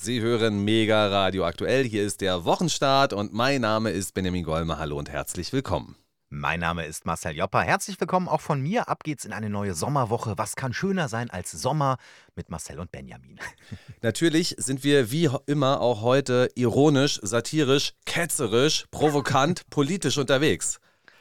Sie hören Mega Radio aktuell. Hier ist der Wochenstart und mein Name ist Benjamin Golmer. Hallo und herzlich willkommen. Mein Name ist Marcel Jopper. Herzlich willkommen auch von mir. Ab geht's in eine neue Sommerwoche. Was kann schöner sein als Sommer mit Marcel und Benjamin? Natürlich sind wir wie immer auch heute ironisch, satirisch, ketzerisch, provokant, politisch unterwegs.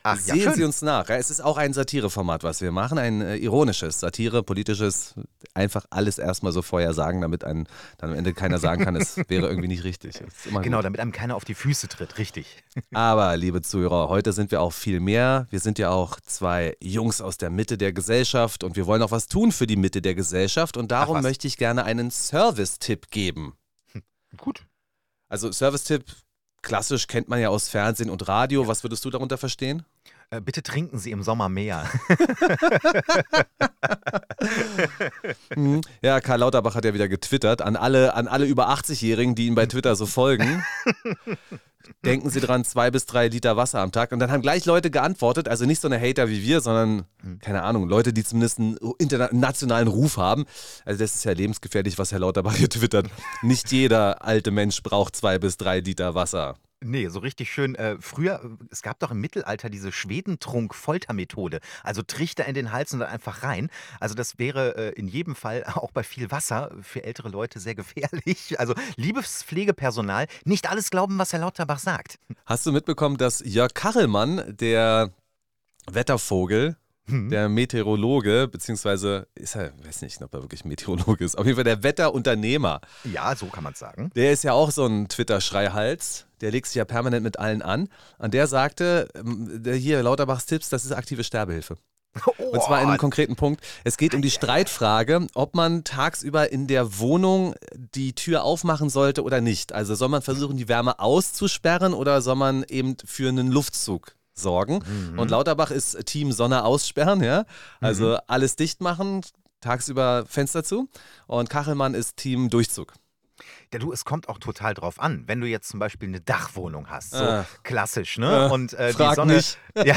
Ach, Sehen ja, Sie uns nach. Es ist auch ein Satireformat, was wir machen, ein äh, ironisches, Satire, politisches, einfach alles erstmal so vorher sagen, damit ein, dann am Ende keiner sagen kann, es wäre irgendwie nicht richtig. Genau, gut. damit einem keiner auf die Füße tritt, richtig. Aber, liebe Zuhörer, heute sind wir auch viel mehr. Wir sind ja auch zwei Jungs aus der Mitte der Gesellschaft und wir wollen auch was tun für die Mitte der Gesellschaft und darum möchte ich gerne einen Service-Tipp geben. Hm, gut. Also Service-Tipp, klassisch kennt man ja aus Fernsehen und Radio. Was würdest du darunter verstehen? Äh, bitte trinken Sie im Sommer mehr. Hm. ja, Karl Lauterbach hat ja wieder getwittert an alle, an alle über 80-Jährigen, die ihm bei Twitter so folgen. Denken Sie dran, zwei bis drei Liter Wasser am Tag. Und dann haben gleich Leute geantwortet, also nicht so eine Hater wie wir, sondern, hm. keine Ahnung, Leute, die zumindest einen internationalen Ruf haben. Also das ist ja lebensgefährlich, was Herr Lauterbach hier twittert. Nicht jeder alte Mensch braucht zwei bis drei Liter Wasser. Nee, so richtig schön. Äh, früher, äh, es gab doch im Mittelalter diese Schwedentrunk-Foltermethode. Also Trichter in den Hals und dann einfach rein. Also das wäre äh, in jedem Fall auch bei viel Wasser für ältere Leute sehr gefährlich. Also liebes Pflegepersonal, nicht alles glauben, was Herr Lauterbach sagt. Hast du mitbekommen, dass Jörg Kachelmann, der Wettervogel, Mhm. Der Meteorologe, beziehungsweise ist er, weiß nicht, ob er wirklich Meteorologe ist, auf jeden Fall der Wetterunternehmer. Ja, so kann man es sagen. Der ist ja auch so ein Twitter-Schreihals. Der legt sich ja permanent mit allen an. Und der sagte, ähm, der hier Lauterbachs Tipps, das ist aktive Sterbehilfe. Oh. Und zwar in einem konkreten Punkt. Es geht um die Streitfrage, ob man tagsüber in der Wohnung die Tür aufmachen sollte oder nicht. Also soll man versuchen, die Wärme auszusperren oder soll man eben für einen Luftzug sorgen. Mhm. Und Lauterbach ist Team Sonne aussperren, ja. Also mhm. alles dicht machen, tagsüber Fenster zu. Und Kachelmann ist Team Durchzug. Ja, du, es kommt auch total drauf an. Wenn du jetzt zum Beispiel eine Dachwohnung hast, so äh. klassisch, ne? Äh, und äh, die Sonne, ja,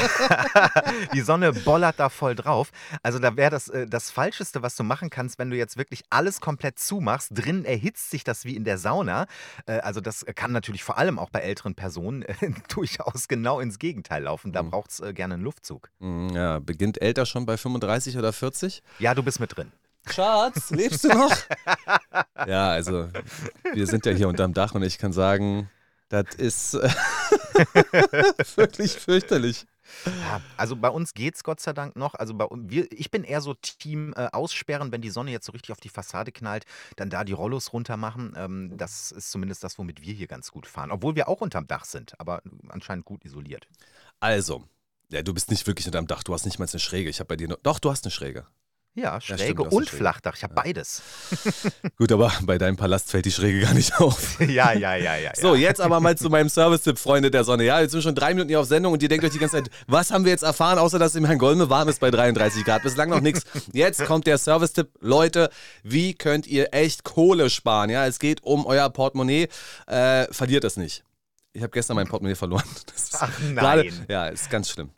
die Sonne bollert da voll drauf. Also da wäre das äh, das Falscheste, was du machen kannst, wenn du jetzt wirklich alles komplett zumachst. Drin erhitzt sich das wie in der Sauna. Äh, also das kann natürlich vor allem auch bei älteren Personen äh, durchaus genau ins Gegenteil laufen. Da mhm. braucht es gerne einen Luftzug. Mhm, ja, beginnt älter schon bei 35 oder 40? Ja, du bist mit drin. Schatz, lebst du noch? ja, also wir sind ja hier unterm Dach und ich kann sagen, das ist äh, wirklich fürchterlich. Ja, also bei uns geht es Gott sei Dank noch. Also bei, wir, ich bin eher so Team äh, aussperren, wenn die Sonne jetzt so richtig auf die Fassade knallt, dann da die Rollos runter machen. Ähm, das ist zumindest das, womit wir hier ganz gut fahren. Obwohl wir auch unterm Dach sind, aber anscheinend gut isoliert. Also, ja, du bist nicht wirklich unterm Dach, du hast nicht mal eine Schräge. Ich habe bei dir noch, doch, du hast eine Schräge. Ja, Schräge stimmt, und Schräge. Flachdach. Ich habe ja. beides. Gut, aber bei deinem Palast fällt die Schräge gar nicht auf. ja, ja, ja, ja. So, jetzt aber mal zu meinem Service-Tipp, Freunde der Sonne. Ja, jetzt sind wir schon drei Minuten hier auf Sendung und ihr denkt euch die ganze Zeit, was haben wir jetzt erfahren, außer dass im Herrn Golme warm ist bei 33 Grad. Bislang noch nichts. Jetzt kommt der Service-Tipp. Leute, wie könnt ihr echt Kohle sparen? Ja, es geht um euer Portemonnaie. Äh, verliert es nicht. Ich habe gestern mein Portemonnaie verloren. Ach nein. Grade, ja, ist ganz schlimm.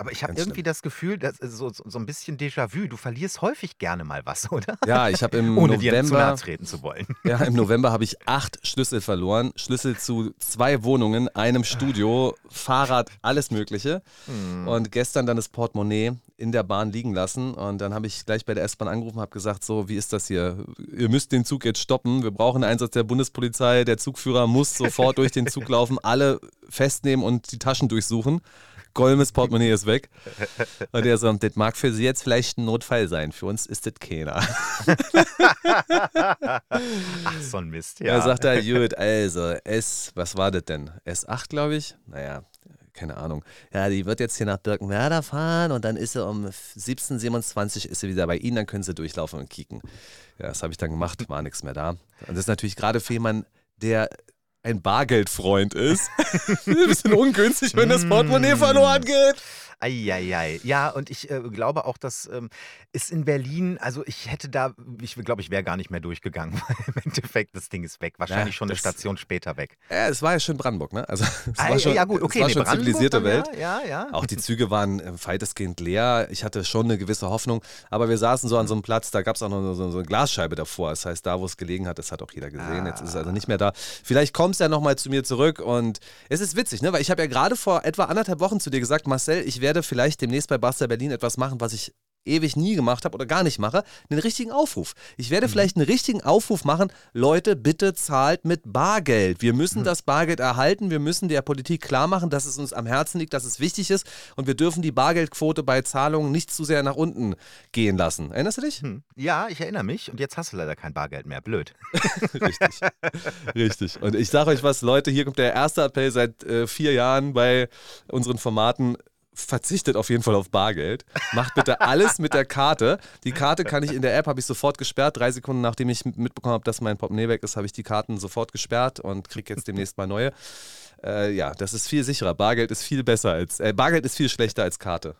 Aber ich habe irgendwie schlimm. das Gefühl, das ist so, so ein bisschen Déjà-vu. Du verlierst häufig gerne mal was, oder? Ja, ich habe im Ohne November. Dir zu nahe treten zu wollen. Ja, im November habe ich acht Schlüssel verloren. Schlüssel zu zwei Wohnungen, einem Studio, Fahrrad, alles Mögliche. Hm. Und gestern dann das Portemonnaie in der Bahn liegen lassen. Und dann habe ich gleich bei der S-Bahn angerufen und habe gesagt: So, wie ist das hier? Ihr müsst den Zug jetzt stoppen. Wir brauchen einen Einsatz der Bundespolizei. Der Zugführer muss sofort durch den Zug laufen, alle festnehmen und die Taschen durchsuchen. Golmes Portemonnaie ist weg. Und er so, das mag für Sie jetzt vielleicht ein Notfall sein. Für uns ist das keiner. Ach, so ein Mist, ja. Da sagt er, gut, also S, was war das denn? S8, glaube ich? Naja, keine Ahnung. Ja, die wird jetzt hier nach Birkenwerder fahren und dann ist sie um 17.27 ist sie wieder bei Ihnen, dann können Sie durchlaufen und kicken. Ja, das habe ich dann gemacht, war nichts mehr da. Und das ist natürlich gerade für jemanden, der ein Bargeldfreund ist. ein bisschen ungünstig, wenn das Portemonnaie verloren geht. Eieiei. Ja, und ich äh, glaube auch, dass ähm, ist in Berlin, also ich hätte da, ich glaube, ich wäre gar nicht mehr durchgegangen, weil im Endeffekt das Ding ist weg. Wahrscheinlich Ja, schon eine Station später weg. Ja, es war ja schon Brandenburg, ne? Also es Ah, war schon, ja, gut, okay. es war nee, schon Brandenburg zivilisierte Welt. Ja, ja. Auch die Züge waren äh, weitestgehend leer. Ich hatte schon eine gewisse Hoffnung, aber wir saßen so an so einem Platz, da gab es auch noch so, so eine Glasscheibe davor. Das heißt, da, wo es gelegen hat, das hat auch jeder gesehen. Jetzt ist es also nicht mehr da. Vielleicht kommst du ja nochmal zu mir zurück und es ist witzig, ne? Weil ich habe ja gerade vor etwa anderthalb Wochen zu dir gesagt, Marcel, ich werde vielleicht demnächst bei Basta Berlin etwas machen, was ich ewig nie gemacht habe oder gar nicht mache, einen richtigen Aufruf. Ich werde vielleicht einen richtigen Aufruf machen, Leute, bitte zahlt mit Bargeld. Wir müssen das Bargeld erhalten, wir müssen der Politik klar machen, dass es uns am Herzen liegt, dass es wichtig ist und wir dürfen die Bargeldquote bei Zahlungen nicht zu sehr nach unten gehen lassen. Erinnerst du dich? Hm. Ja, ich erinnere mich. Und jetzt hast du leider kein Bargeld mehr. Blöd. Richtig. Richtig. Und ich sage euch was, Leute, hier kommt der erste Appell seit äh, vier Jahren bei unseren Formaten. Verzichtet auf jeden Fall auf Bargeld. Macht bitte alles mit der Karte. Die Karte kann ich in der App, habe ich sofort gesperrt. Drei Sekunden nachdem ich mitbekommen habe, dass mein Portemonnaie weg ist, habe ich die Karten sofort gesperrt und kriege jetzt demnächst mal neue. Äh, ja, das ist viel sicherer. Bargeld ist viel besser als, äh, Bargeld ist viel schlechter als Karte.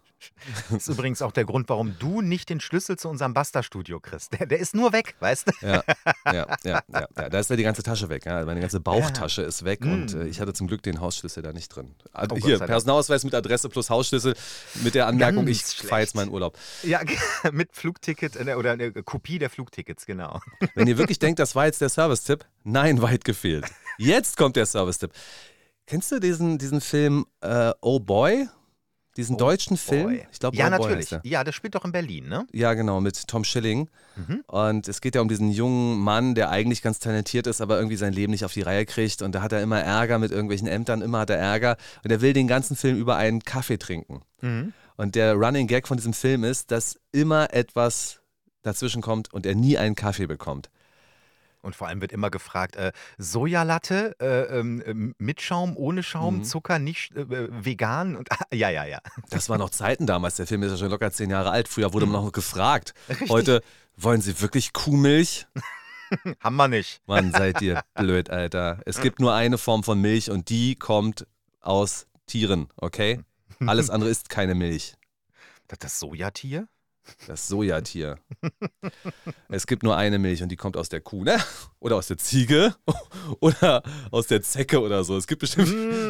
Das ist übrigens auch der Grund, warum du nicht den Schlüssel zu unserem Basta-Studio kriegst. Der, der ist nur weg, weißt du? Ja, ja, ja, ja, ja. Da ist ja die ganze Tasche weg. Ja. Meine ganze Bauchtasche ist weg und äh, ich hatte zum Glück den Hausschlüssel da nicht drin. Ah, Mm. Oh, Hier. Personalausways mit Adresse plus Hausschlüssel mit der Anmerkung, Ganz ich fahre jetzt meinen Urlaub. Ja, mit Flugticket äh, oder eine Kopie der Flugtickets, genau. Wenn ihr wirklich denkt, das war jetzt der Service-Tipp, nein, weit gefehlt. Jetzt kommt der Service-Tipp. Kennst du diesen, diesen Film äh, Oh Boy? Diesen deutschen Film? Boy. Ich glaube, ja, oh natürlich. Ja, das spielt doch in Berlin, ne? Ja, genau, mit Tom Schilling. Mhm. Und es geht ja um diesen jungen Mann, der eigentlich ganz talentiert ist, aber irgendwie sein Leben nicht auf die Reihe kriegt. Und da hat er immer Ärger mit irgendwelchen Ämtern, immer hat er Ärger. Und er will den ganzen Film über einen Kaffee trinken. Mhm. Und der Running Gag von diesem Film ist, dass immer etwas dazwischen kommt und er nie einen Kaffee bekommt. Und vor allem wird immer gefragt, äh, Sojalatte äh, ähm, ähm, mit Schaum, ohne Schaum, Mhm. Zucker, nicht äh, äh, vegan und ja, ja, ja. Das waren noch Zeiten damals. Der Film ist ja schon locker zehn Jahre alt. Früher wurde man noch gefragt. Heute wollen Sie wirklich Kuhmilch? Haben wir nicht. Mann, seid ihr blöd, Alter. Es gibt nur eine Form von Milch und die kommt aus Tieren, okay? Alles andere ist keine Milch. Das Sojatier? Das Sojatier. Es gibt nur eine Milch und die kommt aus der Kuh, ne? Oder aus der Ziege oder aus der Zecke oder so. Es gibt bestimmt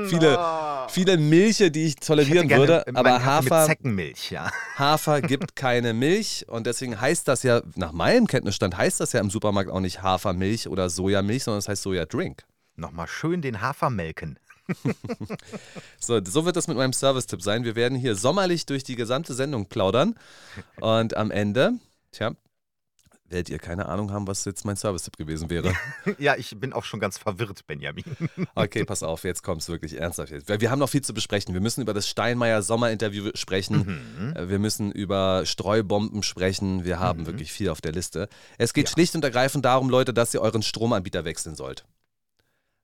viele, oh. viele Milche, die ich Ich tolerieren gerne würde, aber Hafer, Zeckenmilch, ja. Hafer gibt keine Milch und deswegen heißt das ja, nach meinem Kenntnisstand heißt das ja im Supermarkt auch nicht Hafermilch oder Sojamilch, sondern es heißt Sojadrink. Nochmal schön den Hafer melken. So, so wird das mit meinem Service-Tipp sein. Wir werden hier sommerlich durch die gesamte Sendung plaudern und am Ende, tja, werdet ihr keine Ahnung haben, was jetzt mein Service-Tipp gewesen wäre. Ja, ich bin auch schon ganz verwirrt, Benjamin. Okay, pass auf, jetzt kommt es wirklich ernsthaft. Wir haben noch viel zu besprechen. Wir müssen über das Steinmeier Sommerinterview sprechen. Mhm. Äh, Wir müssen über Streubomben sprechen. Wir haben Mhm. wirklich viel auf der Liste. Es geht Ja. schlicht und ergreifend darum, Leute, dass ihr euren Stromanbieter wechseln sollt.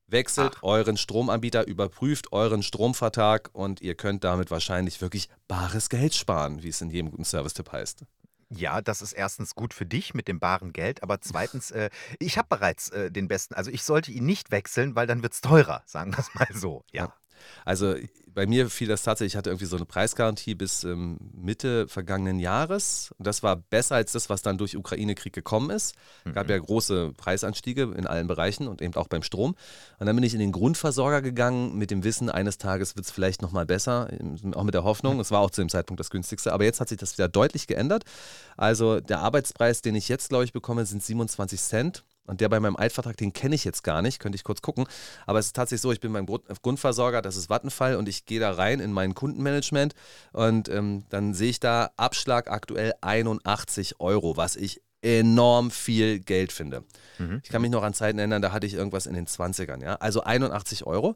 Wechselt Ach. euren Stromanbieter, überprüft euren Stromvertrag und ihr könnt damit wahrscheinlich wirklich bares Geld sparen, wie es in jedem guten Service-Tipp heißt. Ja, das ist erstens gut für dich mit dem baren Geld, aber zweitens, äh, ich habe bereits äh, den besten. Also ich sollte ihn nicht wechseln, weil dann wird es teurer, sagen wir es mal so. Ja. Also bei mir fiel das tatsächlich, ich hatte irgendwie so eine Preisgarantie bis ähm, Mitte vergangenen Jahres. Das war besser als das, was dann durch Ukraine-Krieg gekommen ist. Gab Mhm. ja große Preisanstiege in allen Bereichen und eben auch beim Strom. Und dann bin ich in den Grundversorger gegangen mit dem Wissen, eines Tages wird es vielleicht nochmal besser, auch mit der Hoffnung. Es war auch zu dem Zeitpunkt das günstigste, aber jetzt hat sich das wieder deutlich geändert. Also der Arbeitspreis, den ich jetzt, glaube ich, bekomme, sind 27 Cent. Und der bei meinem Altvertrag, den kenne ich jetzt gar nicht, könnte ich kurz gucken. Aber es ist tatsächlich so, ich bin beim Grund- Grundversorger, das ist Vattenfall und ich gehe da rein in mein Kundenmanagement und ähm, dann sehe ich da Abschlag aktuell 81 Euro, was ich enorm viel Geld finde. Mhm. Ich kann mich noch an Zeiten erinnern, da hatte ich irgendwas in den 20ern, ja. Also 81 Euro.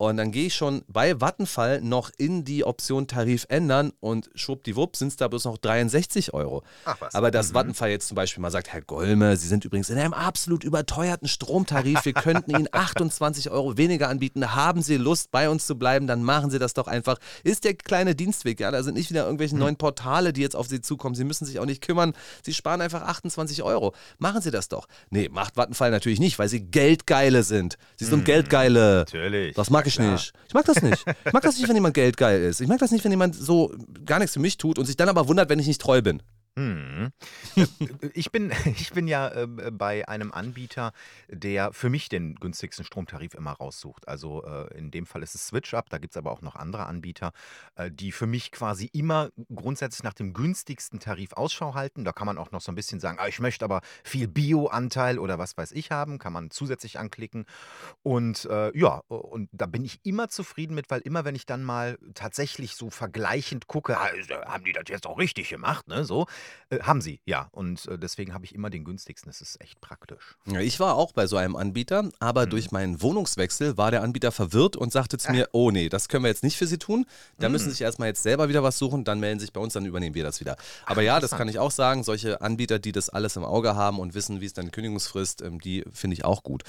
Und dann gehe ich schon bei Vattenfall noch in die Option Tarif ändern und schwuppdiwupp sind es da bloß noch 63 Euro. Ach was. Aber dass Mhm. Vattenfall jetzt zum Beispiel mal sagt, Herr Golme, Sie sind übrigens in einem absolut überteuerten Stromtarif, wir könnten Ihnen 28 Euro weniger anbieten, haben Sie Lust, bei uns zu bleiben, dann machen Sie das doch einfach. Ist der kleine Dienstweg, ja, da sind nicht wieder irgendwelche Mhm. neuen Portale, die jetzt auf Sie zukommen, Sie müssen sich auch nicht kümmern, Sie sparen einfach 28 Euro. Machen Sie das doch. Nee, macht Vattenfall natürlich nicht, weil Sie Geldgeile sind. Sie sind Mhm. Geldgeile. Natürlich. Das mag ich ich klar. nicht. Ich mag das nicht. Ich mag das nicht, wenn jemand geldgeil ist. Ich mag das nicht, wenn jemand so gar nichts für mich tut und sich dann aber wundert, wenn ich nicht treu bin. Mhm. Ich bin, ich bin ja äh, bei einem Anbieter, der für mich den günstigsten Stromtarif immer raussucht. Also äh, in dem Fall ist es SwitchUp, da gibt es aber auch noch andere Anbieter, äh, die für mich quasi immer grundsätzlich nach dem günstigsten Tarif Ausschau halten. Da kann man auch noch so ein bisschen sagen, ah, ich möchte aber viel Bio-Anteil oder was weiß ich haben, kann man zusätzlich anklicken. Und äh, ja, und da bin ich immer zufrieden mit, weil immer wenn ich dann mal tatsächlich so vergleichend gucke, ah, haben die das jetzt auch richtig gemacht, ne? So, äh, haben sie, ja. Und äh, deswegen habe ich immer den günstigsten. Das ist echt praktisch. Ja, ich war auch bei so einem Anbieter, aber Mhm. durch meinen Wohnungswechsel war der Anbieter verwirrt und sagte zu mir, oh nee, das können wir jetzt nicht für Sie tun. Da müssen Sie sich erstmal jetzt selber wieder was suchen, dann melden Sie sich bei uns, dann übernehmen wir das wieder. Aber ja, das kann ich auch sagen, solche Anbieter, die das alles im Auge haben und wissen, wie ist deine Kündigungsfrist, ähm, die finde ich auch gut.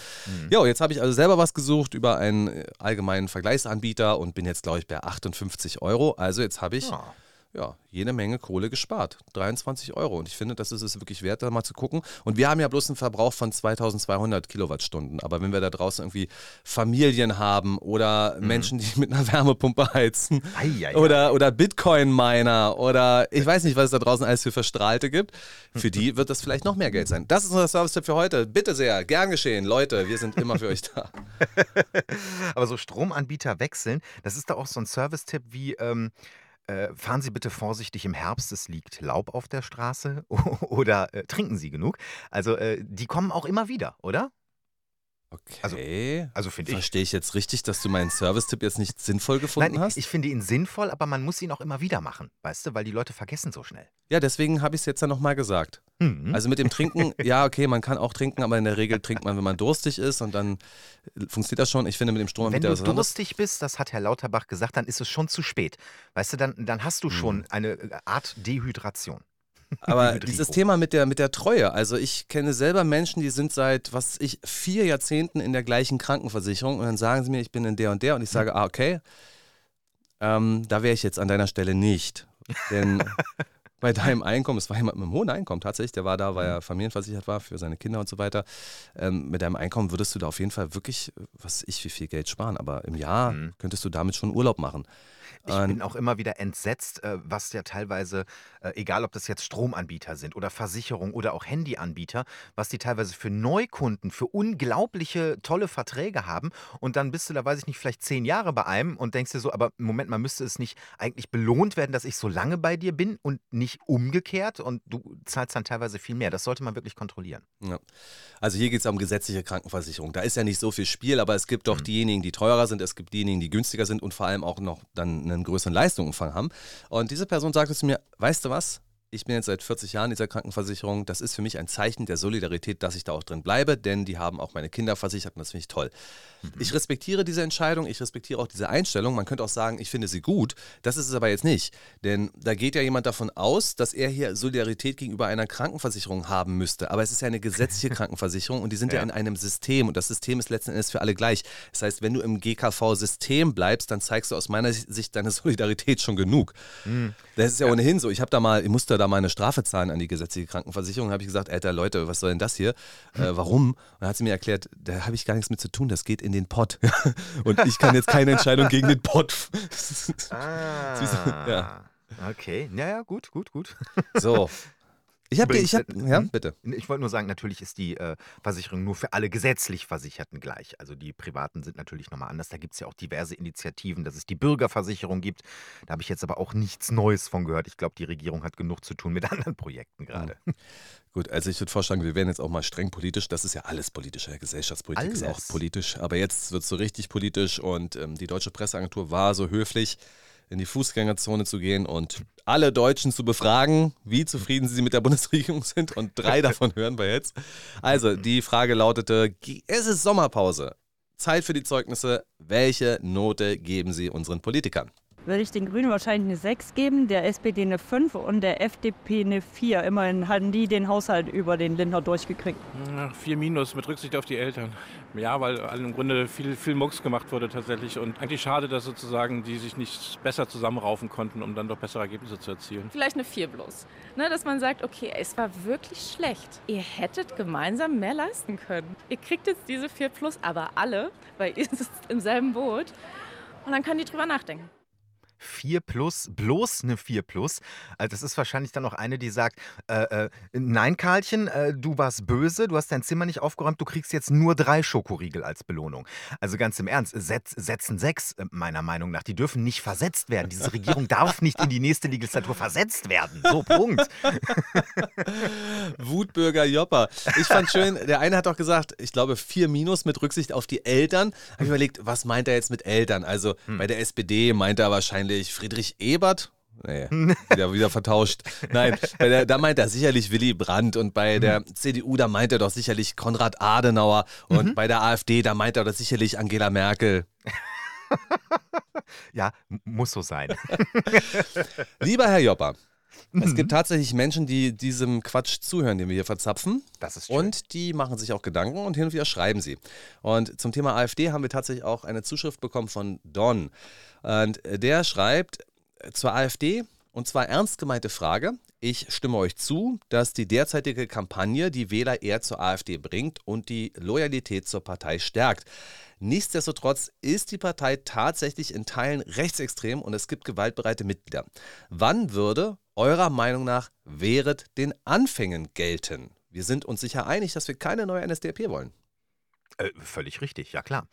Ja, und jetzt habe ich also selber was gesucht über einen äh, allgemeinen Vergleichsanbieter und bin jetzt, glaube ich, bei 58 Euro. Also jetzt habe ich Ja. Ja, jede Menge Kohle gespart. 23 Euro. Und ich finde, das ist es wirklich wert, da mal zu gucken. Und wir haben ja bloß einen Verbrauch von 2200 Kilowattstunden. Aber wenn wir da draußen irgendwie Familien haben oder Menschen, die mit einer Wärmepumpe heizen Ei, ei, oder, oder Bitcoin-Miner oder ich weiß nicht, was es da draußen alles für Verstrahlte gibt, für die wird das vielleicht noch mehr Geld sein. Das ist unser Service-Tipp für heute. Bitte sehr, gern geschehen. Leute, wir sind immer für euch da. Aber so Stromanbieter wechseln, das ist doch auch so ein Service-Tipp wie, ähm, äh, fahren Sie bitte vorsichtig im Herbst, es liegt Laub auf der Straße oder äh, trinken Sie genug. Also äh, die kommen auch immer wieder, oder? Okay. Also finde ich. Verstehe ich jetzt richtig, dass du meinen Service-Tipp jetzt nicht sinnvoll gefunden Nein, hast? ich finde ihn sinnvoll, aber man muss ihn auch immer wieder machen, weißt du, weil die Leute vergessen so schnell. Ja, deswegen habe ich es jetzt ja nochmal gesagt. Mhm. Also mit dem Trinken, ja, okay, man kann auch trinken, aber in der Regel trinkt man, wenn man durstig ist und dann funktioniert das schon. Ich finde mit dem Wenn Stromanbieter du durstig bist, das hat Herr Lauterbach gesagt, dann ist es schon zu spät. Weißt du, dann, dann hast du Mhm. schon eine äh, Art Dehydration. Aber dieses. Thema mit der, mit der Treue, also ich kenne selber Menschen, die sind seit, was ich, vier Jahrzehnten in der gleichen Krankenversicherung und dann sagen sie mir, ich bin in der und der und ich sage, ah, okay, ähm, da wäre ich jetzt an deiner Stelle nicht. Denn bei deinem Einkommen, es war jemand mit einem hohen Einkommen tatsächlich, der war da, weil er familienversichert war für seine Kinder und so weiter. Ähm, mit deinem Einkommen würdest du da auf jeden Fall wirklich, was ich, wie viel Geld sparen, aber im Jahr Mhm. könntest du damit schon Urlaub machen. Ich Und- bin auch immer wieder entsetzt, äh, was ja teilweise, äh, egal ob das jetzt Stromanbieter sind oder Versicherung oder auch Handyanbieter, was die teilweise für Neukunden, für unglaubliche tolle Verträge haben. Und dann bist du da, weiß ich nicht, vielleicht zehn Jahre bei einem und denkst dir so, aber Moment mal, müsste es nicht eigentlich belohnt werden, dass ich so lange bei dir bin und nicht umgekehrt? Und du zahlst dann teilweise viel mehr. Das sollte man wirklich kontrollieren. Ja. Also hier geht es um gesetzliche Krankenversicherung. Da ist ja nicht so viel Spiel, aber es gibt doch Mhm. diejenigen, die teurer sind, es gibt diejenigen, die günstiger sind und vor allem auch noch dann einen größeren Leistungsumfang haben. Und diese Person sagte zu mir, weißt du was? Ich bin jetzt seit 40 Jahren in dieser Krankenversicherung. Das ist für mich ein Zeichen der Solidarität, dass ich da auch drin bleibe, denn die haben auch meine Kinder versichert und das finde ich toll. Ich respektiere diese Entscheidung, ich respektiere auch diese Einstellung. Man könnte auch sagen, ich finde sie gut. Das ist es aber jetzt nicht. Denn da geht ja jemand davon aus, dass er hier Solidarität gegenüber einer Krankenversicherung haben müsste. Aber es ist ja eine gesetzliche Krankenversicherung und die sind ja. Ja. in einem System und das System ist letzten Endes für alle gleich. Das heißt, wenn du im GKV-System bleibst, dann zeigst du aus meiner Sicht deine Solidarität schon genug. Das ist ja, ohnehin so. Ich habe da mal, ich musste da mal eine Strafe zahlen an die gesetzliche Krankenversicherung. Habe ich gesagt, Alter Leute, was soll denn das hier? Äh, warum? Und dann hat sie mir erklärt, da habe ich gar nichts mit zu tun, das geht in den Pott. Und ich kann jetzt keine Entscheidung gegen den Pott. Ah, Ja. Okay, ja, ja, gut, gut, gut. So. Ich habe, ich hab, äh, ja, hm? bitte. Ich wollte nur sagen, natürlich ist die äh, Versicherung nur für alle gesetzlich Versicherten gleich. Also die privaten sind natürlich nochmal anders. Da gibt es ja auch diverse Initiativen, dass es die Bürgerversicherung gibt. Da habe ich jetzt aber auch nichts Neues von gehört. Ich glaube, die Regierung hat genug zu tun mit anderen Projekten gerade. Gut, also ich würde vorschlagen, wir werden jetzt auch mal streng politisch. Das ist ja alles politisch. Ja, Gesellschaftspolitik ist auch Alles. politisch. Aber jetzt wird es so richtig politisch und ähm, die Deutsche Presseagentur war so höflich, in die Fußgängerzone zu gehen und alle Deutschen zu befragen, wie zufrieden sie mit der Bundesregierung sind. Und drei davon hören wir jetzt. Also, die Frage lautete: Es ist Sommerpause. Zeit für die Zeugnisse. Welche Note geben Sie unseren Politikern? Würde ich den Grünen wahrscheinlich eine 6 geben, der SPD eine 5 und der FDP eine 4. Immerhin hatten die den Haushalt über den Lindner durchgekriegt. Ja, 4 minus mit Rücksicht auf die Eltern. Ja, weil im Grunde viel, viel Mucks gemacht wurde tatsächlich. Und eigentlich schade, dass sozusagen die sich nicht besser zusammenraufen konnten, um dann doch bessere Ergebnisse zu erzielen. Vielleicht eine 4 bloß. Ne, dass man sagt, okay, es war wirklich schlecht. Ihr hättet gemeinsam mehr leisten können. Ihr kriegt jetzt diese 4 plus, aber alle, weil ihr sitzt im selben Boot. Und dann können die drüber nachdenken. 4 plus, bloß eine 4 plus. Also das ist wahrscheinlich dann noch eine, die sagt, äh, äh, nein Karlchen, äh, du warst böse, du hast dein Zimmer nicht aufgeräumt, du kriegst jetzt nur drei Schokoriegel als Belohnung. Also ganz im Ernst, setz, setzen sechs äh, meiner Meinung nach, die dürfen nicht versetzt werden. Diese Regierung darf nicht in die nächste Legislatur versetzt werden. So, Punkt. Wutbürger Jopper. Ich fand schön, der eine hat doch gesagt, ich glaube 4 minus mit Rücksicht auf die Eltern. Habe ich überlegt, was meint er jetzt mit Eltern? Also hm. bei der SPD meint er wahrscheinlich wahrscheinlich Friedrich Ebert. Nee, wieder, wieder vertauscht. Nein, der, da meint er sicherlich Willy Brandt und bei der mhm. CDU, da meint er doch sicherlich Konrad Adenauer und mhm. bei der AfD, da meint er doch sicherlich Angela Merkel. ja, muss so sein. Lieber Herr Jopper, es gibt mhm. tatsächlich Menschen, die diesem Quatsch zuhören, den wir hier verzapfen. Das ist schön. Und die machen sich auch Gedanken und hin und wieder schreiben sie. Und zum Thema AfD haben wir tatsächlich auch eine Zuschrift bekommen von Don. Und der schreibt zur AfD, und zwar ernst gemeinte Frage. Ich stimme euch zu, dass die derzeitige Kampagne die Wähler eher zur AfD bringt und die Loyalität zur Partei stärkt. Nichtsdestotrotz ist die Partei tatsächlich in Teilen rechtsextrem und es gibt gewaltbereite Mitglieder. Wann würde eurer Meinung nach während den Anfängen gelten? Wir sind uns sicher einig, dass wir keine neue NSDAP wollen. Äh, völlig richtig, ja klar.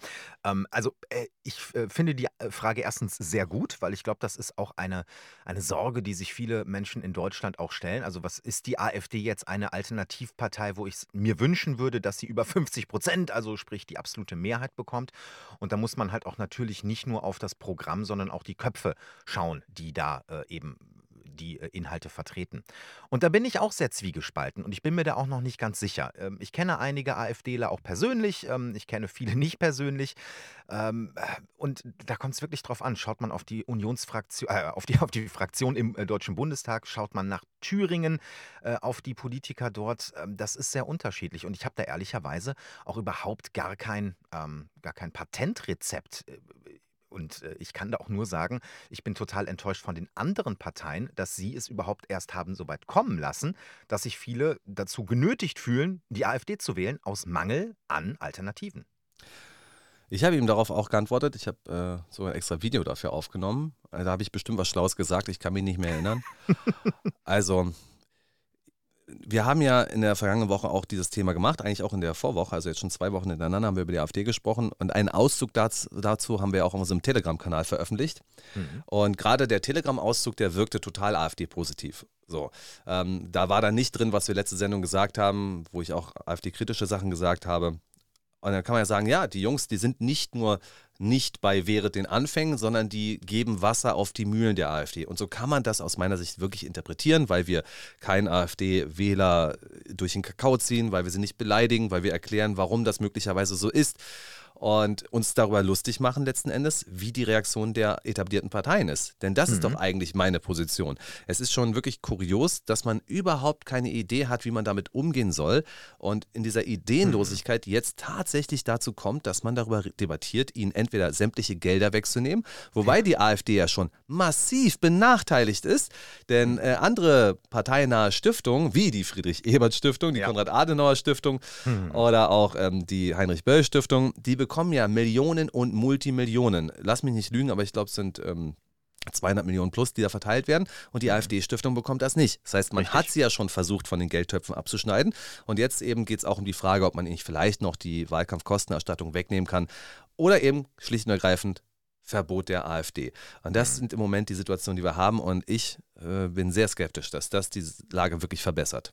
Ähm, also äh, ich äh, finde die äh, Frage erstens sehr gut, weil ich glaube, das ist auch eine, eine Sorge, die sich viele Menschen in Deutschland auch stellen. Also was ist die AfD jetzt eine Alternativpartei, wo ich mir wünschen würde, dass sie über 50 Prozent, also sprich die absolute Mehrheit bekommt. Und da muss man halt auch natürlich nicht nur auf das Programm, sondern auch die Köpfe schauen, die da äh, eben die äh, Inhalte vertreten. Und da bin ich auch sehr zwiegespalten und ich bin mir da auch noch nicht ganz sicher. Ähm, ich kenne einige AfDler auch persönlich, ähm, ich kenne viele nicht persönlich. Ähm, und da kommt es wirklich drauf an. Schaut man auf die Unionsfraktion, äh, auf, die, auf die Fraktion im äh, Deutschen Bundestag, schaut man nach Thüringen, äh, auf die Politiker dort, das ist sehr unterschiedlich. Und ich habe da ehrlicherweise auch überhaupt gar kein, ähm, gar kein Patentrezept und äh, ich kann da auch nur sagen, ich bin total enttäuscht von den anderen Parteien, dass sie es überhaupt erst haben so weit kommen lassen, dass sich viele dazu genötigt fühlen, die AfD zu wählen, aus Mangel an Alternativen. Ich habe ihm darauf auch geantwortet. Ich habe äh, so ein extra Video dafür aufgenommen. Da habe ich bestimmt was Schlaues gesagt. Ich kann mich nicht mehr erinnern. also, wir haben ja in der vergangenen Woche auch dieses Thema gemacht, eigentlich auch in der Vorwoche, also jetzt schon zwei Wochen hintereinander haben wir über die AfD gesprochen und einen Auszug dazu, dazu haben wir auch auf unserem Telegram-Kanal veröffentlicht. Mhm. Und gerade der Telegram-Auszug, der wirkte total AfD-positiv. So, ähm, da war dann nicht drin, was wir letzte Sendung gesagt haben, wo ich auch AfD-kritische Sachen gesagt habe. Und dann kann man ja sagen, ja, die Jungs, die sind nicht nur nicht bei Wäre den Anfängen, sondern die geben Wasser auf die Mühlen der AfD. Und so kann man das aus meiner Sicht wirklich interpretieren, weil wir keinen AfD-Wähler durch den Kakao ziehen, weil wir sie nicht beleidigen, weil wir erklären, warum das möglicherweise so ist und uns darüber lustig machen letzten Endes, wie die Reaktion der etablierten Parteien ist. Denn das mhm. ist doch eigentlich meine Position. Es ist schon wirklich kurios, dass man überhaupt keine Idee hat, wie man damit umgehen soll und in dieser Ideenlosigkeit mhm. jetzt tatsächlich dazu kommt, dass man darüber debattiert, ihnen entweder sämtliche Gelder wegzunehmen, wobei die AfD ja schon massiv benachteiligt ist, denn mhm. äh, andere parteinahe Stiftungen, wie die Friedrich-Ebert-Stiftung, die ja. Konrad-Adenauer-Stiftung mhm. oder auch ähm, die Heinrich-Böll-Stiftung, die bekommen bekommen ja Millionen und Multimillionen. Lass mich nicht lügen, aber ich glaube, es sind ähm, 200 Millionen plus, die da verteilt werden. Und die AfD-Stiftung bekommt das nicht. Das heißt, man Richtig. hat sie ja schon versucht, von den Geldtöpfen abzuschneiden. Und jetzt eben geht es auch um die Frage, ob man nicht vielleicht noch die Wahlkampfkostenerstattung wegnehmen kann. Oder eben schlicht und ergreifend Verbot der AfD. Und das mhm. sind im Moment die Situationen, die wir haben. Und ich äh, bin sehr skeptisch, dass das die Lage wirklich verbessert.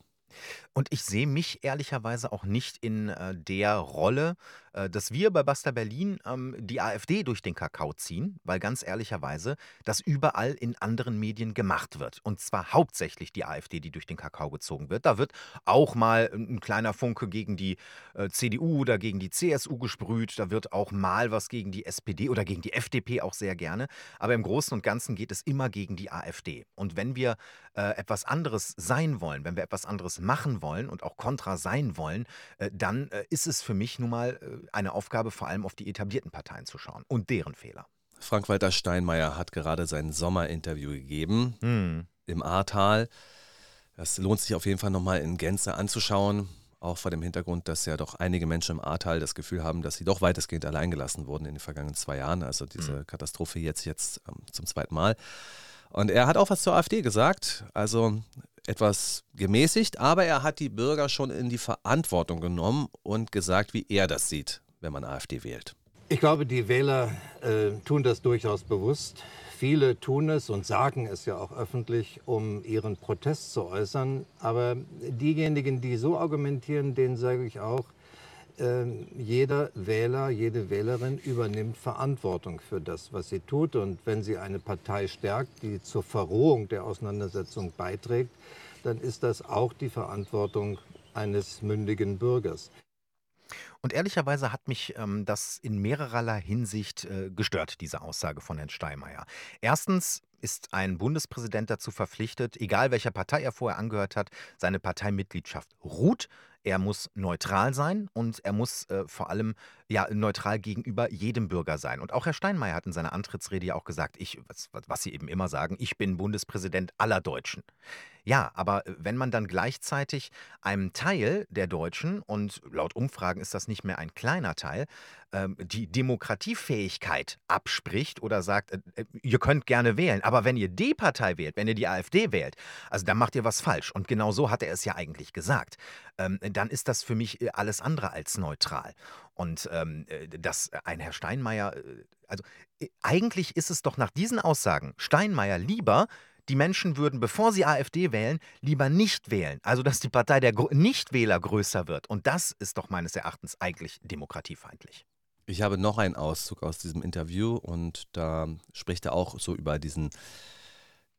Und ich sehe mich ehrlicherweise auch nicht in äh, der Rolle, äh, dass wir bei Basta Berlin ähm, die AfD durch den Kakao ziehen, weil ganz ehrlicherweise das überall in anderen Medien gemacht wird. Und zwar hauptsächlich die AfD, die durch den Kakao gezogen wird. Da wird auch mal ein kleiner Funke gegen die äh, CDU oder gegen die CSU gesprüht. Da wird auch mal was gegen die SPD oder gegen die FDP auch sehr gerne. Aber im Großen und Ganzen geht es immer gegen die AfD. Und wenn wir äh, etwas anderes sein wollen, wenn wir etwas anderes machen wollen und auch kontra sein wollen, äh, dann äh, ist es für mich nun mal äh, eine Aufgabe, vor allem auf die etablierten Parteien zu schauen und deren Fehler. Frank-Walter Steinmeier hat gerade sein Sommerinterview gegeben Hm. im Ahrtal. Das lohnt sich auf jeden Fall nochmal in Gänze anzuschauen. Auch vor dem Hintergrund, dass ja doch einige Menschen im Ahrtal das Gefühl haben, dass sie doch weitestgehend alleingelassen wurden in den vergangenen zwei Jahren. Also diese Katastrophe jetzt, jetzt ähm, zum zweiten Mal. Und er hat auch was zur AfD gesagt. Also etwas gemäßigt, aber er hat die Bürger schon in die Verantwortung genommen und gesagt, wie er das sieht, wenn man AfD wählt. Ich glaube, die Wähler äh, tun das durchaus bewusst. Viele tun es und sagen es ja auch öffentlich, um ihren Protest zu äußern. Aber diejenigen, die so argumentieren, denen sage ich auch, jeder Wähler, jede Wählerin übernimmt Verantwortung für das, was sie tut. Und wenn sie eine Partei stärkt, die zur Verrohung der Auseinandersetzung beiträgt, dann ist das auch die Verantwortung eines mündigen Bürgers. Und ehrlicherweise hat mich ähm, das in mehrererlei Hinsicht äh, gestört, diese Aussage von Herrn Steinmeier. Erstens ist ein Bundespräsident dazu verpflichtet, egal welcher Partei er vorher angehört hat, seine Parteimitgliedschaft ruht. Er muss neutral sein und er muss äh, vor allem ja neutral gegenüber jedem Bürger sein. Und auch Herr Steinmeier hat in seiner Antrittsrede ja auch gesagt, ich, was, was Sie eben immer sagen, ich bin Bundespräsident aller Deutschen. Ja, aber äh, wenn man dann gleichzeitig einem Teil der Deutschen, und laut Umfragen ist das nicht mehr ein kleiner Teil, ähm, die Demokratiefähigkeit abspricht oder sagt, äh, äh, ihr könnt gerne wählen, aber wenn ihr die Partei wählt, wenn ihr die AfD wählt, also dann macht ihr was falsch. Und genau so hat er es ja eigentlich gesagt. Ähm, dann ist das für mich alles andere als neutral. Und ähm, äh, dass ein Herr Steinmeier, also eigentlich ist es doch nach diesen Aussagen Steinmeier lieber, die Menschen würden, bevor sie AfD wählen, lieber nicht wählen. Also, dass die Partei der Nichtwähler größer wird. Und das ist doch meines Erachtens eigentlich demokratiefeindlich. Ich habe noch einen Auszug aus diesem Interview und da spricht er auch so über diesen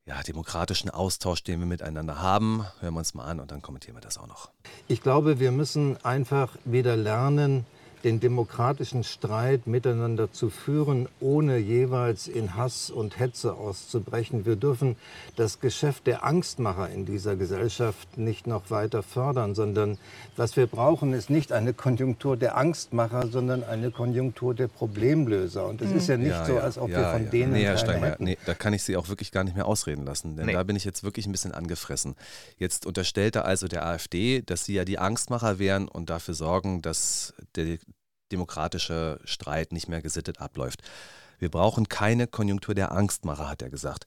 ja, demokratischen Austausch, den wir miteinander haben. Hören wir uns mal an und dann kommentieren wir das auch noch. Ich glaube, wir müssen einfach wieder lernen, den demokratischen Streit miteinander zu führen, ohne jeweils in Hass und Hetze auszubrechen. Wir dürfen das Geschäft der Angstmacher in dieser Gesellschaft nicht noch weiter fördern, sondern was wir brauchen, ist nicht eine Konjunktur der Angstmacher, sondern eine Konjunktur der Problemlöser. Und es ist ja nicht so, als ob wir von denen nee, Herr Steinmeier, nee, da kann ich Sie auch wirklich gar nicht mehr ausreden lassen, denn Nee. da bin ich jetzt wirklich ein bisschen angefressen. Jetzt unterstellt er also der AfD, dass sie ja die Angstmacher wären und dafür sorgen, dass der demokratische Streit nicht mehr gesittet abläuft. Wir brauchen keine Konjunktur der Angstmacher, hat er gesagt.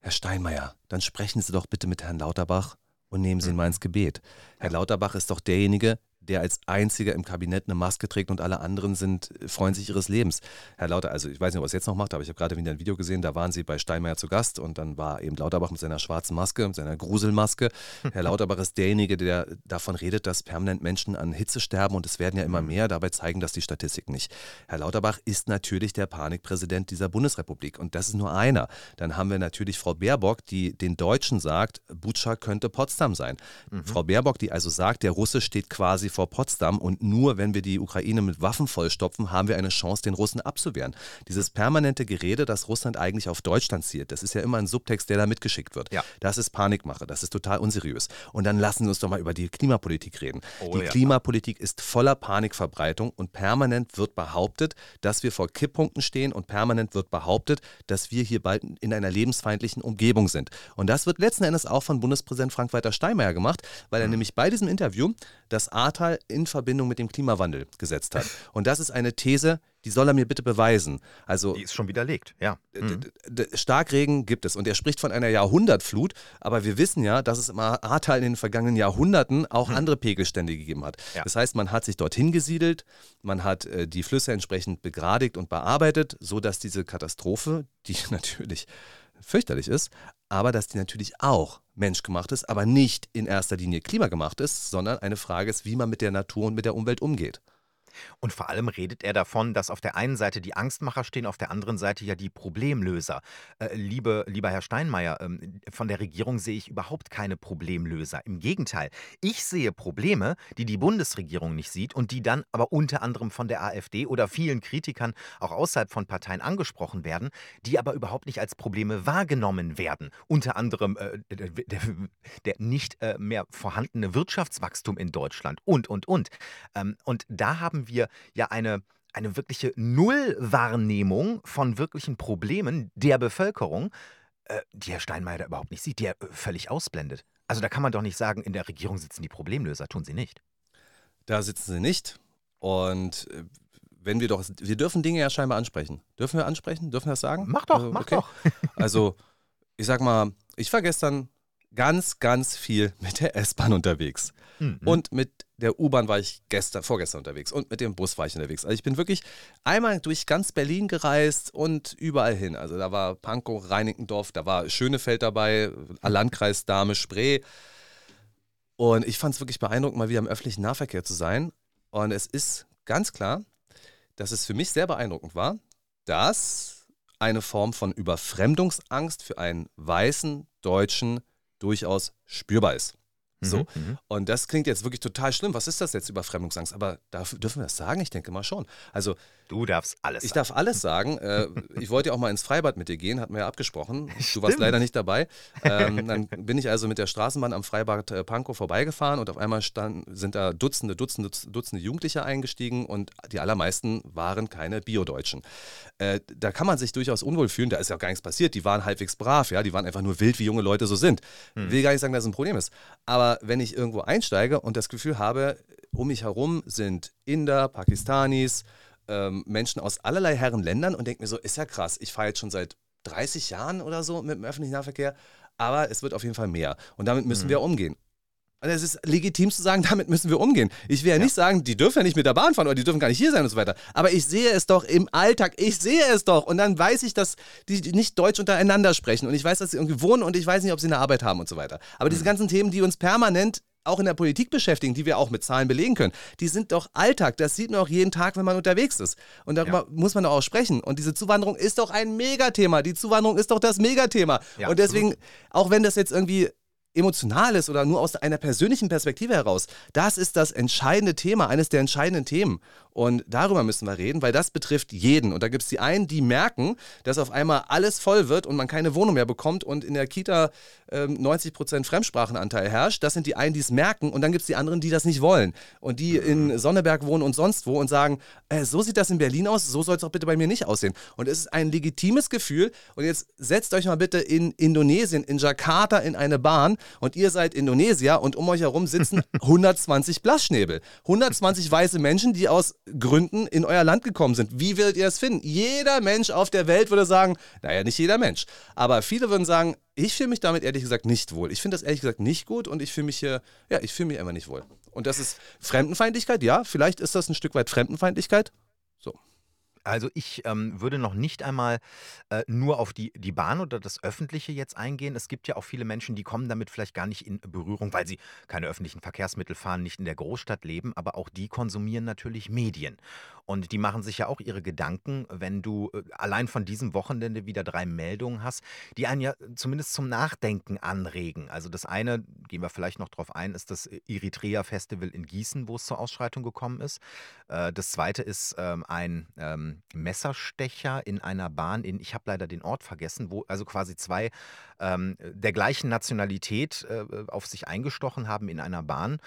Herr Steinmeier, dann sprechen Sie doch bitte mit Herrn Lauterbach und nehmen Sie ihn mal ins Gebet. Herr Lauterbach ist doch derjenige, der als einziger im Kabinett eine Maske trägt und alle anderen sind, freuen sich ihres Lebens. Herr Lauter, also ich weiß nicht, ob er es jetzt noch macht, aber ich habe gerade wieder ein Video gesehen, da waren Sie bei Steinmeier zu Gast und dann war eben Lauterbach mit seiner schwarzen Maske, mit seiner Gruselmaske. Herr Lauterbach ist derjenige, der davon redet, dass permanent Menschen an Hitze sterben und es werden ja immer mehr. Dabei zeigen das die Statistiken nicht. Herr Lauterbach ist natürlich der Panikpräsident dieser Bundesrepublik und das ist nur einer. Dann haben wir natürlich Frau Baerbock, die den Deutschen sagt, Butscha könnte Potsdam sein. Frau Baerbock, die also sagt, der Russe steht quasi vor Potsdam und nur wenn wir die Ukraine mit Waffen vollstopfen, haben wir eine Chance, den Russen abzuwehren. Dieses permanente Gerede, dass Russland eigentlich auf Deutschland zielt, das ist ja immer ein Subtext, der da mitgeschickt wird. Ja. Das ist Panikmache, das ist total unseriös. Und dann lassen Sie uns doch mal über die Klimapolitik reden. Oh die ja. Klimapolitik ist voller Panikverbreitung und permanent wird behauptet, dass wir vor Kipppunkten stehen und permanent wird behauptet, dass wir hier bald in einer lebensfeindlichen Umgebung sind. Und das wird letzten Endes auch von Bundespräsident Frank-Walter Steinmeier gemacht, weil er Mhm. nämlich bei diesem Interview das Ahrtal in Verbindung mit dem Klimawandel gesetzt hat. Und das ist eine These, die soll er mir bitte beweisen. Also Die ist schon widerlegt, ja. Mhm. Starkregen gibt es und er spricht von einer Jahrhundertflut, aber wir wissen ja, dass es im Ahrtal in den vergangenen Jahrhunderten auch andere Pegelstände gegeben hat. Ja. Das heißt, man hat sich dorthin gesiedelt, man hat äh, die Flüsse entsprechend begradigt und bearbeitet, sodass diese Katastrophe, die natürlich fürchterlich ist, aber dass die natürlich auch menschgemacht ist, aber nicht in erster Linie klimagemacht ist, sondern eine Frage ist, wie man mit der Natur und mit der Umwelt umgeht. Und vor allem redet er davon, dass auf der einen Seite die Angstmacher stehen, auf der anderen Seite ja die Problemlöser. Äh, liebe, lieber Herr Steinmeier, ähm, von der Regierung sehe ich überhaupt keine Problemlöser. Im Gegenteil, ich sehe Probleme, die die Bundesregierung nicht sieht und die dann aber unter anderem von der AfD oder vielen Kritikern auch außerhalb von Parteien angesprochen werden, die aber überhaupt nicht als Probleme wahrgenommen werden. Unter anderem äh, der, der, der, nicht äh, mehr vorhandene Wirtschaftswachstum in Deutschland und, und, und. Ähm, und da haben wir ja eine, eine wirkliche Nullwahrnehmung von wirklichen Problemen der Bevölkerung, äh, die Herr Steinmeier da überhaupt nicht sieht, die er äh, völlig ausblendet. Also da kann man doch nicht sagen, in der Regierung sitzen die Problemlöser, tun sie nicht. Da sitzen sie nicht. Und äh, wenn wir doch, wir dürfen Dinge ja scheinbar ansprechen. Dürfen wir ansprechen? Dürfen wir das sagen? Mach doch, also, mach okay. doch. also, ich sag mal, ich war gestern ganz, ganz viel mit der S-Bahn unterwegs. Mhm. Und mit der U-Bahn war ich gestern, vorgestern unterwegs und mit dem Bus war ich unterwegs. Also ich bin wirklich einmal durch ganz Berlin gereist und überall hin. Also da war Pankow, Reinickendorf, da war Schönefeld dabei, Landkreis Dahme, Spree. Und ich fand es wirklich beeindruckend, mal wieder im öffentlichen Nahverkehr zu sein. Und es ist ganz klar, dass es für mich sehr beeindruckend war, dass eine Form von Überfremdungsangst für einen weißen Deutschen durchaus spürbar ist. So. Mhm, mhm, und das klingt jetzt wirklich total schlimm. Was ist das jetzt, Überfremdungsangst? Aber darf, dürfen wir das sagen? Ich denke mal schon. Also, du darfst alles Ich sagen. darf alles sagen. Äh, ich wollte ja auch mal ins Freibad mit dir gehen, hatten wir ja abgesprochen. Stimmt. Du warst leider nicht dabei. Ähm, dann bin ich also mit der Straßenbahn am Freibad äh, Pankow vorbeigefahren und auf einmal stand, sind da Dutzende, Dutzende, Dutzende Jugendliche eingestiegen und die allermeisten waren keine Bio-Deutschen. Äh, da kann man sich durchaus unwohl fühlen. Da ist ja gar nichts passiert. Die waren halbwegs brav. Ja? Die waren einfach nur wild, wie junge Leute so sind. Hm. Will gar nicht sagen, dass es ein Problem ist. Aber wenn ich irgendwo einsteige und das Gefühl habe, um mich herum sind Inder, Pakistanis, ähm, Menschen aus allerlei Herren Ländern und denke mir so, ist ja krass, ich fahre jetzt schon seit 30 Jahren oder so mit dem öffentlichen Nahverkehr, aber es wird auf jeden Fall mehr. Und damit müssen mhm. wir umgehen. Also es ist legitim zu sagen, damit müssen wir umgehen. Ich will ja, ja, nicht sagen, die dürfen ja nicht mit der Bahn fahren oder die dürfen gar nicht hier sein und so weiter. Aber ich sehe es doch im Alltag. Ich sehe es doch. Und dann weiß ich, dass die nicht Deutsch untereinander sprechen. Und ich weiß, dass sie irgendwie wohnen und ich weiß nicht, ob sie eine Arbeit haben und so weiter. Aber diese mhm. ganzen Themen, die uns permanent auch in der Politik beschäftigen, die wir auch mit Zahlen belegen können, die sind doch Alltag. Das sieht man auch jeden Tag, wenn man unterwegs ist. Und darüber ja. muss man doch auch sprechen. Und diese Zuwanderung ist doch ein Megathema. Die Zuwanderung ist doch das Megathema. Ja, und deswegen, absolut. auch wenn das jetzt irgendwie Emotionales oder nur aus einer persönlichen Perspektive heraus, das ist das entscheidende Thema, eines der entscheidenden Themen. Und darüber müssen wir reden, weil das betrifft jeden. Und da gibt es die einen, die merken, dass auf einmal alles voll wird und man keine Wohnung mehr bekommt und in der Kita äh, 90% Fremdsprachenanteil herrscht. Das sind die einen, die es merken. Und dann gibt es die anderen, die das nicht wollen. Und die in Sonneberg wohnen und sonst wo und sagen, äh, so sieht das in Berlin aus, so soll es auch bitte bei mir nicht aussehen. Und es ist ein legitimes Gefühl. Und jetzt setzt euch mal bitte in Indonesien, in Jakarta in eine Bahn und ihr seid Indonesier und um euch herum sitzen 120 Blassschnäbel. 120 weiße Menschen, die aus Gründen in euer Land gekommen sind. Wie werdet ihr das finden? Jeder Mensch auf der Welt würde sagen, naja, nicht jeder Mensch, aber viele würden sagen, ich fühle mich damit ehrlich gesagt nicht wohl. Ich finde das ehrlich gesagt nicht gut und ich fühle mich hier, ja, ich fühle mich einfach nicht wohl. Und das ist Fremdenfeindlichkeit, ja, vielleicht ist das ein Stück weit Fremdenfeindlichkeit. So. Also ich ähm, würde noch nicht einmal äh, nur auf die, die Bahn oder das Öffentliche jetzt eingehen. Es gibt ja auch viele Menschen, die kommen damit vielleicht gar nicht in Berührung, weil sie keine öffentlichen Verkehrsmittel fahren, nicht in der Großstadt leben, aber auch die konsumieren natürlich Medien. Und die machen sich ja auch ihre Gedanken, wenn du äh, allein von diesem Wochenende wieder drei Meldungen hast, die einen ja zumindest zum Nachdenken anregen. Also das eine, gehen wir vielleicht noch drauf ein, ist das Eritrea-Festival in Gießen, wo es zur Ausschreitung gekommen ist. Äh, das zweite ist ähm, ein ähm, Messerstecher in einer Bahn in, ich habe leider den Ort vergessen, wo also quasi zwei ähm, der gleichen Nationalität äh, auf sich eingestochen haben in einer Bahn.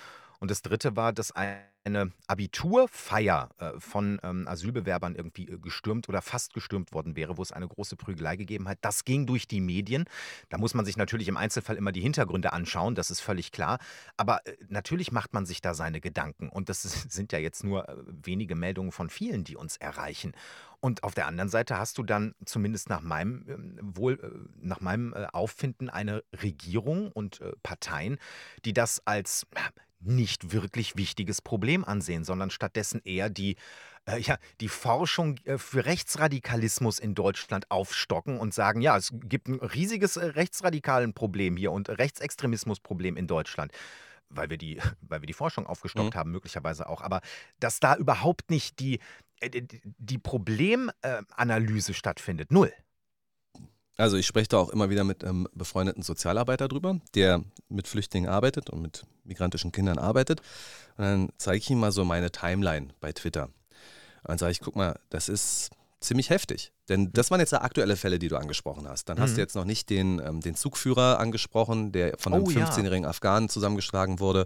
Und das dritte war, dass eine Abiturfeier äh, von ähm, Asylbewerbern irgendwie äh, gestürmt oder fast gestürmt worden wäre, wo es eine große Prügelei gegeben hat. Das ging durch die Medien. Da muss man sich natürlich im Einzelfall immer die Hintergründe anschauen, das ist völlig klar. Aber äh, natürlich macht man sich da seine Gedanken. Und das sind ja jetzt nur wenige Meldungen von vielen, die uns erreichen. Und auf der anderen Seite hast du dann zumindest nach meinem ähm, wohl nach meinem Auffinden eine Regierung und Parteien, die das als nicht wirklich wichtiges Problem ansehen, sondern stattdessen eher die, äh, ja, die Forschung äh, für Rechtsradikalismus in Deutschland aufstocken und sagen, ja, es gibt ein riesiges äh, rechtsradikalen Problem hier und Rechtsextremismusproblem in Deutschland. Weil wir, die, weil wir die Forschung aufgestockt Mhm. haben, möglicherweise auch. Aber dass da überhaupt nicht die, äh, die- die Problemanalyse stattfindet. Null. Also ich spreche da auch immer wieder mit einem befreundeten Sozialarbeiter drüber, der mit Flüchtlingen arbeitet und mit migrantischen Kindern arbeitet. Und dann zeige ich ihm mal so meine Timeline bei Twitter. Und dann sage ich, guck mal, das ist ziemlich heftig. Denn das waren jetzt ja aktuelle Fälle, die du angesprochen hast. Dann hast Mhm. du jetzt noch nicht den, ähm, den Zugführer angesprochen, der von einem Oh ja. 15-jährigen Afghanen zusammengeschlagen wurde.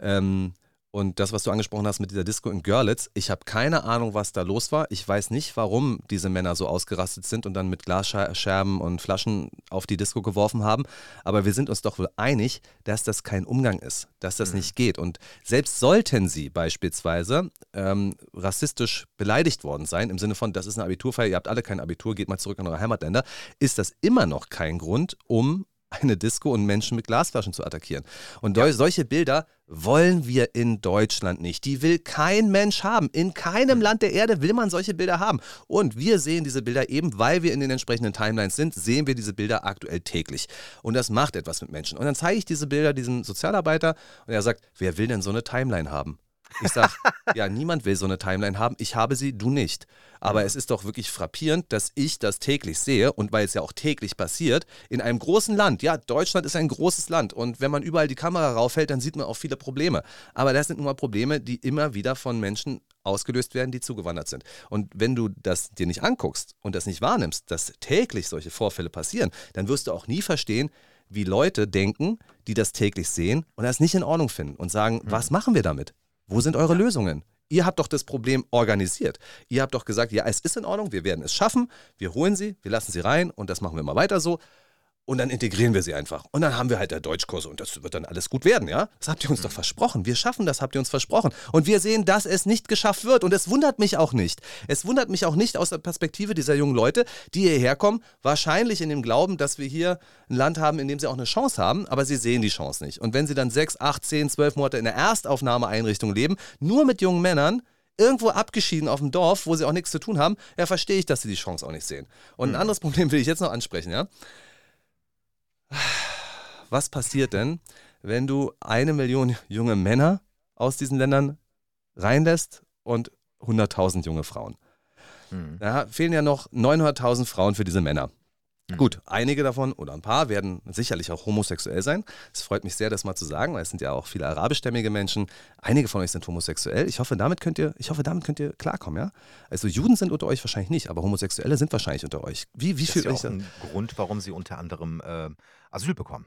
Ähm, und das, was du angesprochen hast mit dieser Disco in Görlitz, ich habe keine Ahnung, was da los war. Ich weiß nicht, warum diese Männer so ausgerastet sind und dann mit Glasscherben und Flaschen auf die Disco geworfen haben. Aber wir sind uns doch wohl einig, dass das kein Umgang ist, dass das nicht geht. Und selbst sollten sie beispielsweise ähm, rassistisch beleidigt worden sein, im Sinne von, das ist eine Abiturfeier, ihr habt alle kein Abitur, geht mal zurück in eure Heimatländer, ist das immer noch kein Grund, um eine Disco und Menschen mit Glasflaschen zu attackieren. Und dol- solche Bilder wollen wir in Deutschland nicht. Die will kein Mensch haben. In keinem Land der Erde will man solche Bilder haben. Und wir sehen diese Bilder eben, weil wir in den entsprechenden Timelines sind, sehen wir diese Bilder aktuell täglich. Und das macht etwas mit Menschen. Und dann zeige ich diese Bilder diesem Sozialarbeiter und er sagt, wer will denn so eine Timeline haben? Ich sage, ja, niemand will so eine Timeline haben. Ich habe sie, du nicht. Aber es ist doch wirklich frappierend, dass ich das täglich sehe und weil es ja auch täglich passiert, in einem großen Land. Ja, Deutschland ist ein großes Land und wenn man überall die Kamera raufhält, dann sieht man auch viele Probleme. Aber das sind nun mal Probleme, die immer wieder von Menschen ausgelöst werden, die zugewandert sind. Und wenn du das dir nicht anguckst und das nicht wahrnimmst, dass täglich solche Vorfälle passieren, dann wirst du auch nie verstehen, wie Leute denken, die das täglich sehen und das nicht in Ordnung finden und sagen, was machen wir damit? Wo sind eure Lösungen? Ihr habt doch das Problem organisiert. Ihr habt doch gesagt, ja, es ist in Ordnung, wir werden es schaffen, wir holen sie, wir lassen sie rein und das machen wir mal weiter so. Und dann integrieren wir sie einfach. Und dann haben wir halt der Deutschkurse und das wird dann alles gut werden, ja? Das habt ihr uns doch versprochen. Wir schaffen das, habt ihr uns versprochen. Und wir sehen, dass es nicht geschafft wird. Und es wundert mich auch nicht. Es wundert mich auch nicht aus der Perspektive dieser jungen Leute, die hierher kommen, wahrscheinlich in dem Glauben, dass wir hier ein Land haben, in dem sie auch eine Chance haben, aber sie sehen die Chance nicht. Und wenn sie dann sechs, acht, zehn, zwölf Monate in der Erstaufnahmeeinrichtung leben, nur mit jungen Männern, irgendwo abgeschieden auf dem Dorf, wo sie auch nichts zu tun haben, ja, verstehe ich, dass sie die Chance auch nicht sehen. Und ein anderes Problem will ich jetzt noch ansprechen, ja? Was passiert denn, wenn du eine Million junge Männer aus diesen Ländern reinlässt und 100.000 junge Frauen? Mhm. Da fehlen ja noch 900.000 Frauen für diese Männer. Mhm. Gut, einige davon oder ein paar werden sicherlich auch homosexuell sein. Es freut mich sehr, das mal zu sagen, weil es sind ja auch viele arabischstämmige Menschen. Einige von euch sind homosexuell. Ich hoffe, damit könnt ihr, ich hoffe, damit könnt ihr klarkommen, ja? Also Juden sind unter euch wahrscheinlich nicht, aber Homosexuelle sind wahrscheinlich unter euch. Wie, wie Das ist ja auch ein Grund, warum sie unter anderem äh, Asyl bekommen.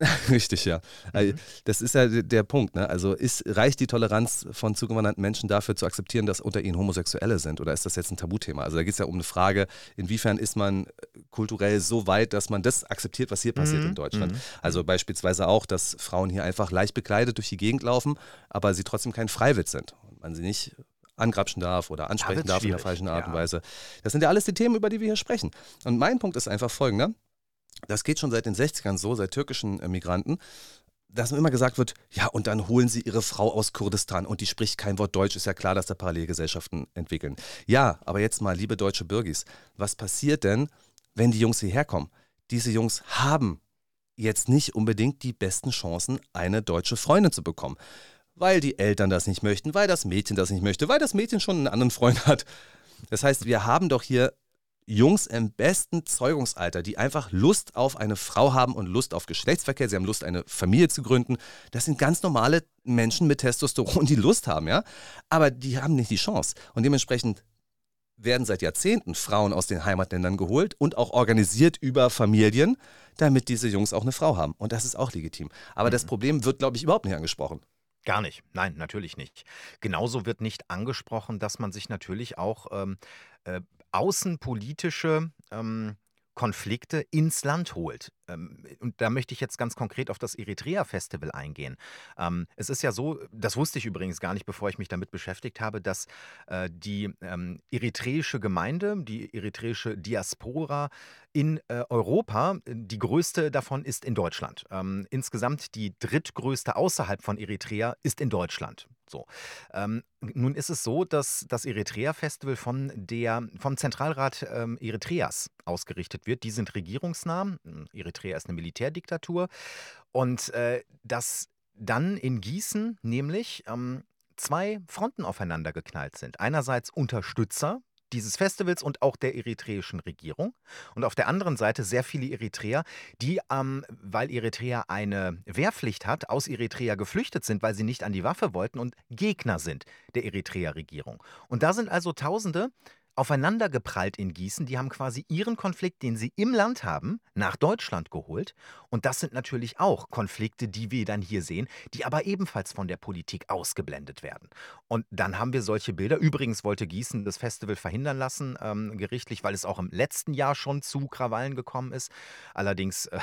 Richtig, ja. Also, Mhm. Das ist ja der Punkt. Ne? Also ist, reicht die Toleranz von zugewanderten Menschen dafür zu akzeptieren, dass unter ihnen Homosexuelle sind? Oder ist das jetzt ein Tabuthema? Also da geht es ja um eine Frage, inwiefern ist man kulturell so weit, dass man das akzeptiert, was hier passiert Mhm. in Deutschland? Mhm. Also beispielsweise auch, dass Frauen hier einfach leicht bekleidet durch die Gegend laufen, aber sie trotzdem kein Freiwild sind. Und man sie nicht angrapschen darf oder ansprechen wird's darf in der falschen Art und ja. Weise. Das sind ja alles die Themen, über die wir hier sprechen. Und mein Punkt ist einfach folgender. Das geht schon seit den 60ern so, seit türkischen äh, Migranten, dass immer gesagt wird, ja, und dann holen sie ihre Frau aus Kurdistan und die spricht kein Wort Deutsch, ist ja klar, dass da Parallelgesellschaften entwickeln. Ja, aber jetzt mal, liebe deutsche Bürgis, was passiert denn, wenn die Jungs hierher kommen? Diese Jungs haben jetzt nicht unbedingt die besten Chancen, eine deutsche Freundin zu bekommen. Weil die Eltern das nicht möchten, weil das Mädchen das nicht möchte, weil das Mädchen schon einen anderen Freund hat. Das heißt, wir haben doch hier Jungs im besten Zeugungsalter, die einfach Lust auf eine Frau haben und Lust auf Geschlechtsverkehr. Sie haben Lust, eine Familie zu gründen. Das sind ganz normale Menschen mit Testosteron, die Lust haben, ja. Aber die haben nicht die Chance. Und dementsprechend werden seit Jahrzehnten Frauen aus den Heimatländern geholt und auch organisiert über Familien, damit diese Jungs auch eine Frau haben. Und das ist auch legitim. Aber das Problem wird, glaube ich, überhaupt nicht angesprochen. Gar nicht. Nein, natürlich nicht. Genauso wird nicht angesprochen, dass man sich natürlich auch ähm, äh, außenpolitische ähm, Konflikte ins Land holt. Ähm, und da möchte ich jetzt ganz konkret auf das Eritrea-Festival eingehen. Ähm, es ist ja so, das wusste ich übrigens gar nicht, bevor ich mich damit beschäftigt habe, dass äh, die ähm, eritreische Gemeinde, die eritreische Diaspora in äh, Europa, die größte davon ist in Deutschland. insgesamt die drittgrößte außerhalb von Eritrea ist in Deutschland. So. Ähm, nun ist es so, dass das Eritrea-Festival von der, vom Zentralrat ähm, Eritreas ausgerichtet wird. Die sind regierungsnah. Eritrea ist eine Militärdiktatur. Und äh, dass dann in Gießen nämlich ähm, zwei Fronten aufeinander geknallt sind. Einerseits Unterstützer dieses Festivals und auch der eritreischen Regierung. Und auf der anderen Seite sehr viele Eritreer, die, ähm, weil Eritrea eine Wehrpflicht hat, aus Eritrea geflüchtet sind, weil sie nicht an die Waffe wollten und Gegner sind der Eritrea-Regierung. Und da sind also Tausende aufeinandergeprallt in Gießen. Die haben quasi ihren Konflikt, den sie im Land haben, nach Deutschland geholt. Und das sind natürlich auch Konflikte, die wir dann hier sehen, die aber ebenfalls von der Politik ausgeblendet werden. Und dann haben wir solche Bilder. Übrigens wollte Gießen das Festival verhindern lassen, ähm, gerichtlich, weil es auch im letzten Jahr schon zu Krawallen gekommen ist. Allerdings äh,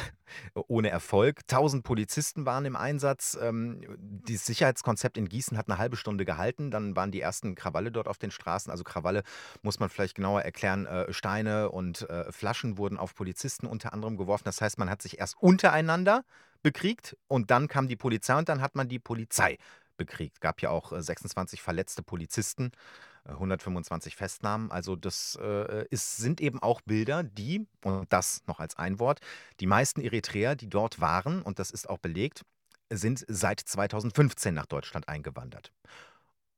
ohne Erfolg. Tausend Polizisten waren im Einsatz. Ähm, das Sicherheitskonzept in Gießen hat eine halbe Stunde gehalten. Dann waren die ersten Krawalle dort auf den Straßen. Also Krawalle muss man vielleicht genauer erklären, äh, Steine und äh, Flaschen wurden auf Polizisten unter anderem geworfen. Das heißt, man hat sich erst untereinander bekriegt und dann kam die Polizei und dann hat man die Polizei bekriegt. Gab ja auch äh, 26 verletzte Polizisten. 125 äh, Festnahmen. Also das äh, ist, sind eben auch Bilder, die, und das noch als ein Wort, die meisten Eritreer, die dort waren, und das ist auch belegt, sind seit 2015 nach Deutschland eingewandert.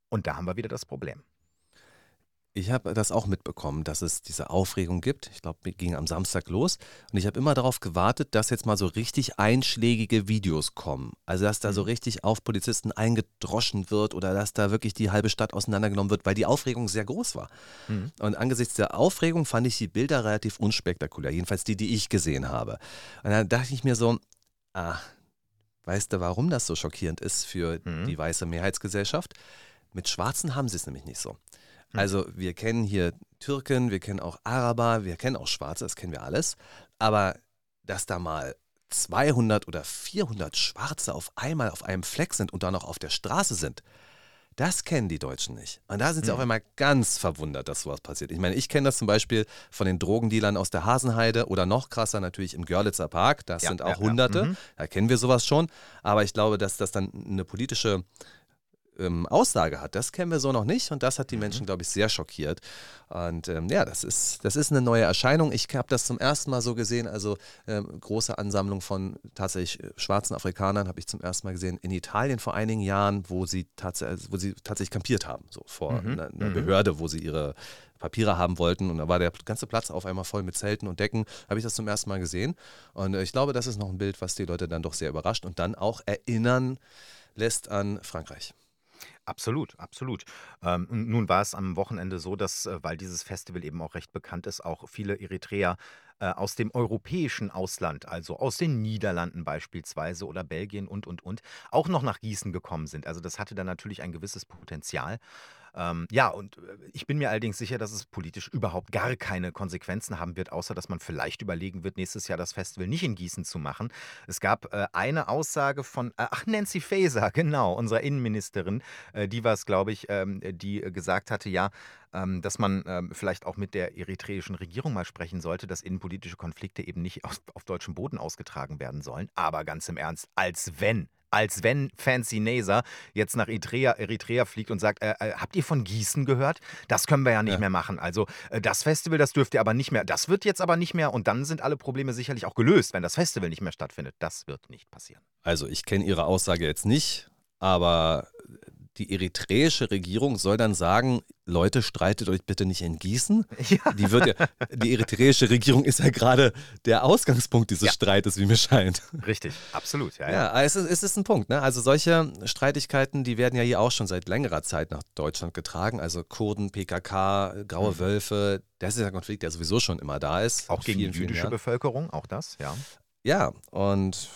Und da haben wir wieder das Problem. Ich habe das auch mitbekommen, dass es diese Aufregung gibt. Ich glaube, ging am Samstag los. Und ich habe immer darauf gewartet, dass jetzt mal so richtig einschlägige Videos kommen. Also, dass da so mhm. richtig auf Polizisten eingedroschen wird oder dass da wirklich die halbe Stadt auseinandergenommen wird, weil die Aufregung sehr groß war. Mhm. Und angesichts der Aufregung fand ich die Bilder relativ unspektakulär. Jedenfalls die, die ich gesehen habe. Und dann dachte ich mir so, ah, weißt du, warum das so schockierend ist für mhm. die weiße Mehrheitsgesellschaft? Mit Schwarzen haben sie es nämlich nicht so. Hm. Also wir kennen hier Türken, wir kennen auch Araber, wir kennen auch Schwarze, das kennen wir alles. Aber dass da mal 200 oder 400 Schwarze auf einmal auf einem Fleck sind und dann noch auf der Straße sind, das kennen die Deutschen nicht. Und da sind sie mhm. auf einmal ganz verwundert, dass sowas passiert. Ich meine, ich kenne das zum Beispiel von den Drogendealern aus der Hasenheide oder noch krasser natürlich im Görlitzer Park. Das ja, sind auch ja, Hunderte. Ja. Mhm. Da kennen wir sowas schon. Aber ich glaube, dass das dann eine politische ähm, Aussage hat. Das kennen wir so noch nicht und das hat die mhm. Menschen, glaube ich, sehr schockiert. Und ähm, ja, das ist, das ist eine neue Erscheinung. Ich habe das zum ersten Mal so gesehen, also ähm, große Ansammlung von tatsächlich äh, schwarzen Afrikanern habe ich zum ersten Mal gesehen in Italien vor einigen Jahren, wo sie, tats wo sie tatsächlich kampiert haben, so vor mhm. einer, einer mhm. Behörde, wo sie ihre Papiere haben wollten und da war der ganze Platz auf einmal voll mit Zelten und Decken, habe ich das zum ersten Mal gesehen. Und äh, ich glaube, das ist noch ein Bild, was die Leute dann doch sehr überrascht und dann auch erinnern lässt an Frankreich. Absolut, absolut. Ähm, nun war es am Wochenende so, dass, äh, weil dieses Festival eben auch recht bekannt ist, auch viele Eritreer äh, aus dem europäischen Ausland, also aus den Niederlanden beispielsweise oder Belgien und, und, und, auch noch nach Gießen gekommen sind. Also das hatte dann natürlich ein gewisses Potenzial. Ähm, ja, und äh, ich bin mir allerdings sicher, dass es politisch überhaupt gar keine Konsequenzen haben wird, außer dass man vielleicht überlegen wird, nächstes Jahr das Festival nicht in Gießen zu machen. Es gab äh, eine Aussage von, äh, ach, Nancy Faeser, genau, unserer Innenministerin, äh, die war es, glaube ich, ähm, die gesagt hatte, ja, ähm, dass man ähm, vielleicht auch mit der eritreischen Regierung mal sprechen sollte, dass innenpolitische Konflikte eben nicht auf, auf deutschem Boden ausgetragen werden sollen. Aber ganz im Ernst, als wenn als wenn Fancy Naser jetzt nach Eritrea, Eritrea fliegt und sagt, äh, äh, habt ihr von Gießen gehört? Das können wir ja nicht ja. mehr machen. Also äh, das Festival, das dürft ihr aber nicht mehr, das wird jetzt aber nicht mehr und dann sind alle Probleme sicherlich auch gelöst, wenn das Festival nicht mehr stattfindet. Das wird nicht passieren. Also ich kenne Ihre Aussage jetzt nicht, aber die eritreische Regierung soll dann sagen, Leute, streitet euch bitte nicht in Gießen. Ja. Die, wird ja, die eritreische Regierung ist ja gerade der Ausgangspunkt dieses ja. Streites, wie mir scheint. Richtig, absolut. Ja, ja. es, ist, es ist ein Punkt. Ne? Also solche Streitigkeiten, die werden ja hier auch schon seit längerer Zeit nach Deutschland getragen. Also Kurden, PKK, Graue mhm. Wölfe, das ist ein Konflikt, der sowieso schon immer da ist. Auch gegen die jüdische Bevölkerung, auch das, ja. Ja, und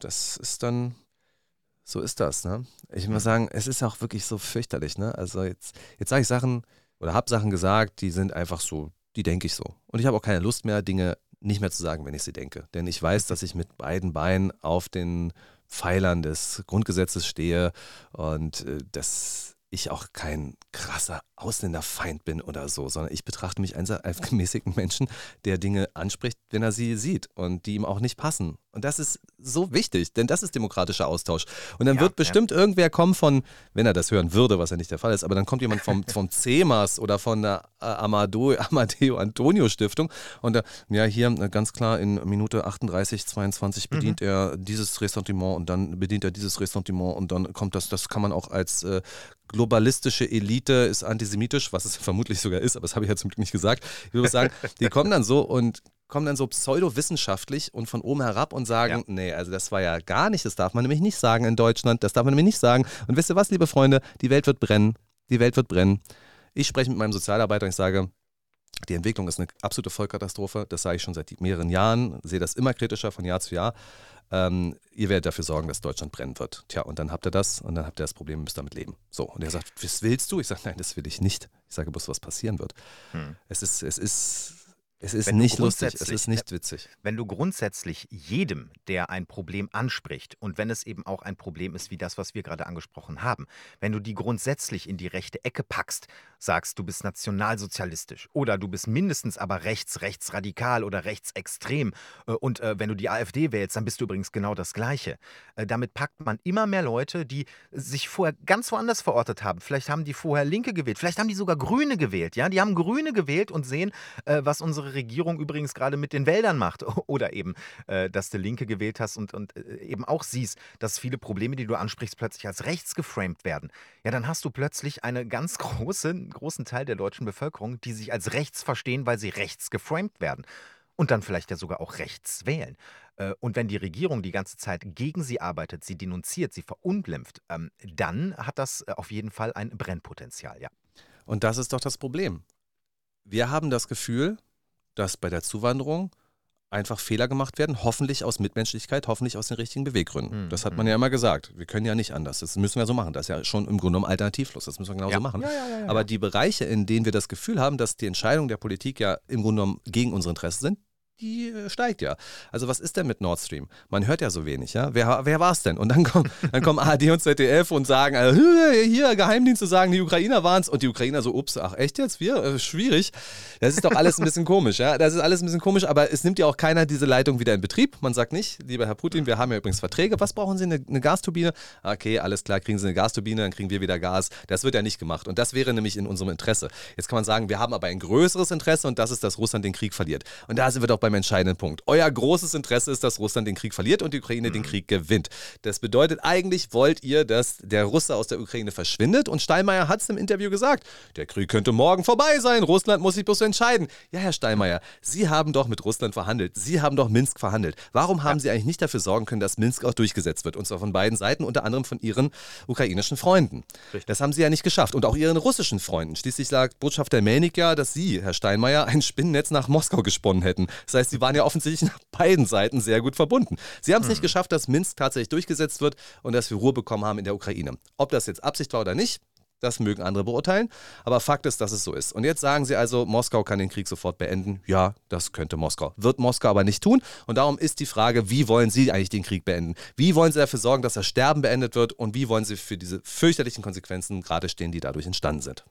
das ist dann so ist das, ne? Ich muss sagen, es ist auch wirklich so fürchterlich, ne? Also jetzt, jetzt sage ich Sachen oder habe Sachen gesagt, die sind einfach so, die denke ich so. Und ich habe auch keine Lust mehr, Dinge nicht mehr zu sagen, wenn ich sie denke. Denn ich weiß, dass ich mit beiden Beinen auf den Pfeilern des Grundgesetzes stehe und äh, dass ich auch kein krasser Ausländerfeind bin oder so, sondern ich betrachte mich als gemäßigten Menschen, der Dinge anspricht, wenn er sie sieht und die ihm auch nicht passen. Und das ist so wichtig, denn das ist demokratischer Austausch. Und dann ja, wird bestimmt ja. irgendwer kommen von, wenn er das hören würde, was ja nicht der Fall ist, aber dann kommt jemand vom, vom CEMAS oder von der äh, Amado, Amadeo Antonio Stiftung und der, ja, hier äh, ganz klar in Minute 38, 22 mhm. bedient mhm. er dieses Ressentiment und dann bedient er dieses Ressentiment und dann kommt das, das kann man auch als äh, globalistische Elite ist antisemitisch, was es vermutlich sogar ist, aber das habe ich ja zum Glück nicht gesagt. Ich würde sagen, die kommen dann so und kommen dann so pseudowissenschaftlich und von oben herab und sagen, ja. nee, also das war ja gar nicht, das darf man nämlich nicht sagen in Deutschland, das darf man nämlich nicht sagen. Und wisst ihr was, liebe Freunde, die Welt wird brennen, die Welt wird brennen. Ich spreche mit meinem Sozialarbeiter und ich sage, die Entwicklung ist eine absolute Vollkatastrophe, das sage ich schon seit mehreren Jahren, sehe das immer kritischer von Jahr zu Jahr. Ähm, ihr werdet dafür sorgen, dass Deutschland brennen wird. Tja, und dann habt ihr das und dann habt ihr das Problem, müsst damit leben. So, und er sagt, was willst du? Ich sage, nein, das will ich nicht. Ich sage bloß, was passieren wird. Hm. Es ist, es ist es ist wenn nicht lustig, es ist nicht witzig. Wenn du grundsätzlich jedem, der ein Problem anspricht, und wenn es eben auch ein Problem ist wie das, was wir gerade angesprochen haben, wenn du die grundsätzlich in die rechte Ecke packst, sagst, du bist nationalsozialistisch oder du bist mindestens aber rechts, rechtsradikal oder rechtsextrem äh, und äh, wenn du die AfD wählst, dann bist du übrigens genau das Gleiche. Äh, damit packt man immer mehr Leute, die sich vorher ganz woanders verortet haben. Vielleicht haben die vorher Linke gewählt, vielleicht haben die sogar Grüne gewählt. Ja, Die haben Grüne gewählt und sehen, äh, was unsere unsere Regierung übrigens gerade mit den Wäldern macht. Oder eben, äh, dass du Linke gewählt hast und, und äh, eben auch siehst, dass viele Probleme, die du ansprichst, plötzlich als rechts geframed werden. Ja, dann hast du plötzlich einen ganz großen, großen Teil der deutschen Bevölkerung, die sich als rechts verstehen, weil sie rechts geframed werden. Und dann vielleicht ja sogar auch rechts wählen. Äh, und wenn die Regierung die ganze Zeit gegen sie arbeitet, sie denunziert, sie verunglimpft, ähm, dann hat das äh, auf jeden Fall ein Brennpotenzial, ja. Und das ist doch das Problem. Wir haben das Gefühl, dass bei der Zuwanderung einfach Fehler gemacht werden, hoffentlich aus Mitmenschlichkeit, hoffentlich aus den richtigen Beweggründen. Mhm. Das hat man ja immer gesagt. Wir können ja nicht anders. Das müssen wir so machen. Das ist ja schon im Grunde genommen alternativlos. Das müssen wir genauso ja. machen. Ja, ja, Aber die Bereiche, in denen wir das Gefühl haben, dass die Entscheidungen der Politik ja im Grunde genommen gegen unsere Interessen sind, die äh, steigt ja. Also was ist denn mit Nord Stream? Man hört ja so wenig, ja. Wer, wer war es denn? Und dann kommen, dann kommen ARD und ZDF und sagen, also, hier, Geheimdienste sagen, die Ukrainer waren es. Und die Ukrainer so, ups, ach echt jetzt? Wir? Äh, schwierig. Das ist doch alles ein bisschen komisch, ja. Das ist alles ein bisschen komisch, aber es nimmt ja auch keiner diese Leitung wieder in Betrieb. Man sagt nicht, lieber Herr Putin, wir haben ja übrigens Verträge. Was brauchen Sie? Eine, eine Gasturbine? Okay, alles klar, kriegen Sie eine Gasturbine, dann kriegen wir wieder Gas. Das wird ja nicht gemacht. Und das wäre nämlich in unserem Interesse. Jetzt kann man sagen, wir haben aber ein größeres Interesse und das ist, dass Russland den Krieg verliert. Und da sind wir doch beim entscheidenden Punkt. Euer großes Interesse ist, dass Russland den Krieg verliert und die Ukraine mhm. den Krieg gewinnt. Das bedeutet, eigentlich wollt ihr, dass der Russe aus der Ukraine verschwindet. Und Steinmeier hat es im Interview gesagt, der Krieg könnte morgen vorbei sein. Russland muss sich bloß entscheiden. Ja, Herr Steinmeier, Sie haben doch mit Russland verhandelt. Sie haben doch Minsk verhandelt. Warum haben ja. Sie eigentlich nicht dafür sorgen können, dass Minsk auch durchgesetzt wird? Und zwar von beiden Seiten, unter anderem von Ihren ukrainischen Freunden. Richtig. Das haben Sie ja nicht geschafft. Und auch Ihren russischen Freunden. Schließlich sagt Botschafter Melnik ja, dass Sie, Herr Steinmeier, ein Spinnennetz nach Moskau gesponnen hätten. Das heißt, Sie waren ja offensichtlich nach beiden Seiten sehr gut verbunden. Sie haben es hm. nicht geschafft, dass Minsk tatsächlich durchgesetzt wird und dass wir Ruhe bekommen haben in der Ukraine. Ob das jetzt Absicht war oder nicht, das mögen andere beurteilen, aber Fakt ist, dass es so ist. Und jetzt sagen sie also, Moskau kann den Krieg sofort beenden. Ja, das könnte Moskau. Wird Moskau aber nicht tun. Und darum ist die Frage, wie wollen sie eigentlich den Krieg beenden? Wie wollen sie dafür sorgen, dass das Sterben beendet wird? Und wie wollen sie für diese fürchterlichen Konsequenzen gerade stehen, die dadurch entstanden sind?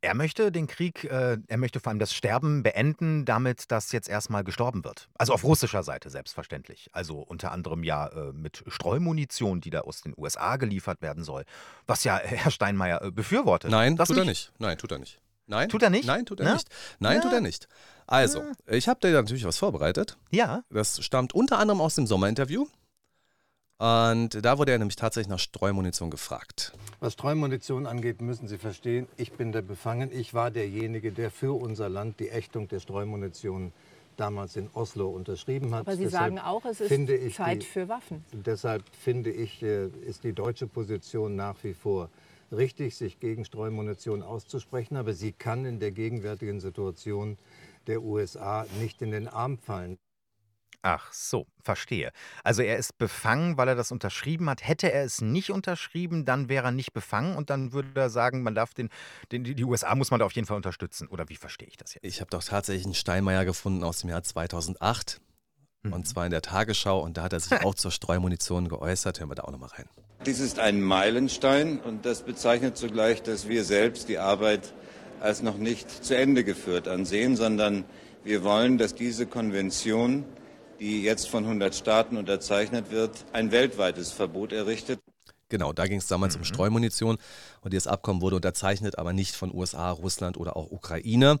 Er möchte den Krieg, äh, er möchte vor allem das Sterben beenden, damit das jetzt erstmal gestorben wird. Also auf russischer Seite selbstverständlich. Also unter anderem ja äh, mit Streumunition, die da aus den USA geliefert werden soll. Was ja Herr Steinmeier äh, befürwortet. Nein, das tut nicht? er nicht. Nein, tut er nicht. Nein. Tut er nicht? Nein, tut er ja? nicht. Nein, ja. tut er nicht. Also, ja. ich habe dir natürlich was vorbereitet. Ja. Das stammt unter anderem aus dem Sommerinterview. Und da wurde er nämlich tatsächlich nach Streumunition gefragt. Was Streumunition angeht, müssen Sie verstehen, ich bin der Befangen. Ich war derjenige, der für unser Land die Ächtung der Streumunition damals in Oslo unterschrieben hat. Aber Sie deshalb sagen auch, es ist Zeit die, für Waffen. Deshalb finde ich, äh, ist die deutsche Position nach wie vor richtig, sich gegen Streumunition auszusprechen. Aber sie kann in der gegenwärtigen Situation der USA nicht in den Arm fallen. Ach so, verstehe. Also er ist befangen, weil er das unterschrieben hat. Hätte er es nicht unterschrieben, dann wäre er nicht befangen und dann würde er sagen, man darf den, den die USA muss man da auf jeden Fall unterstützen. Oder wie verstehe ich das jetzt? Ich habe doch tatsächlich einen Steinmeier gefunden aus dem Jahr 2008 mhm. und zwar in der Tagesschau und da hat er sich auch zur Streumunition geäußert. Hören wir da auch nochmal rein. Dies ist ein Meilenstein und das bezeichnet zugleich, dass wir selbst die Arbeit als noch nicht zu Ende geführt ansehen, sondern wir wollen, dass diese Konvention die jetzt von 100 Staaten unterzeichnet wird, ein weltweites Verbot errichtet. Genau, da ging es damals mhm. um Streumunition und dieses Abkommen wurde unterzeichnet, aber nicht von USA, Russland oder auch Ukraine.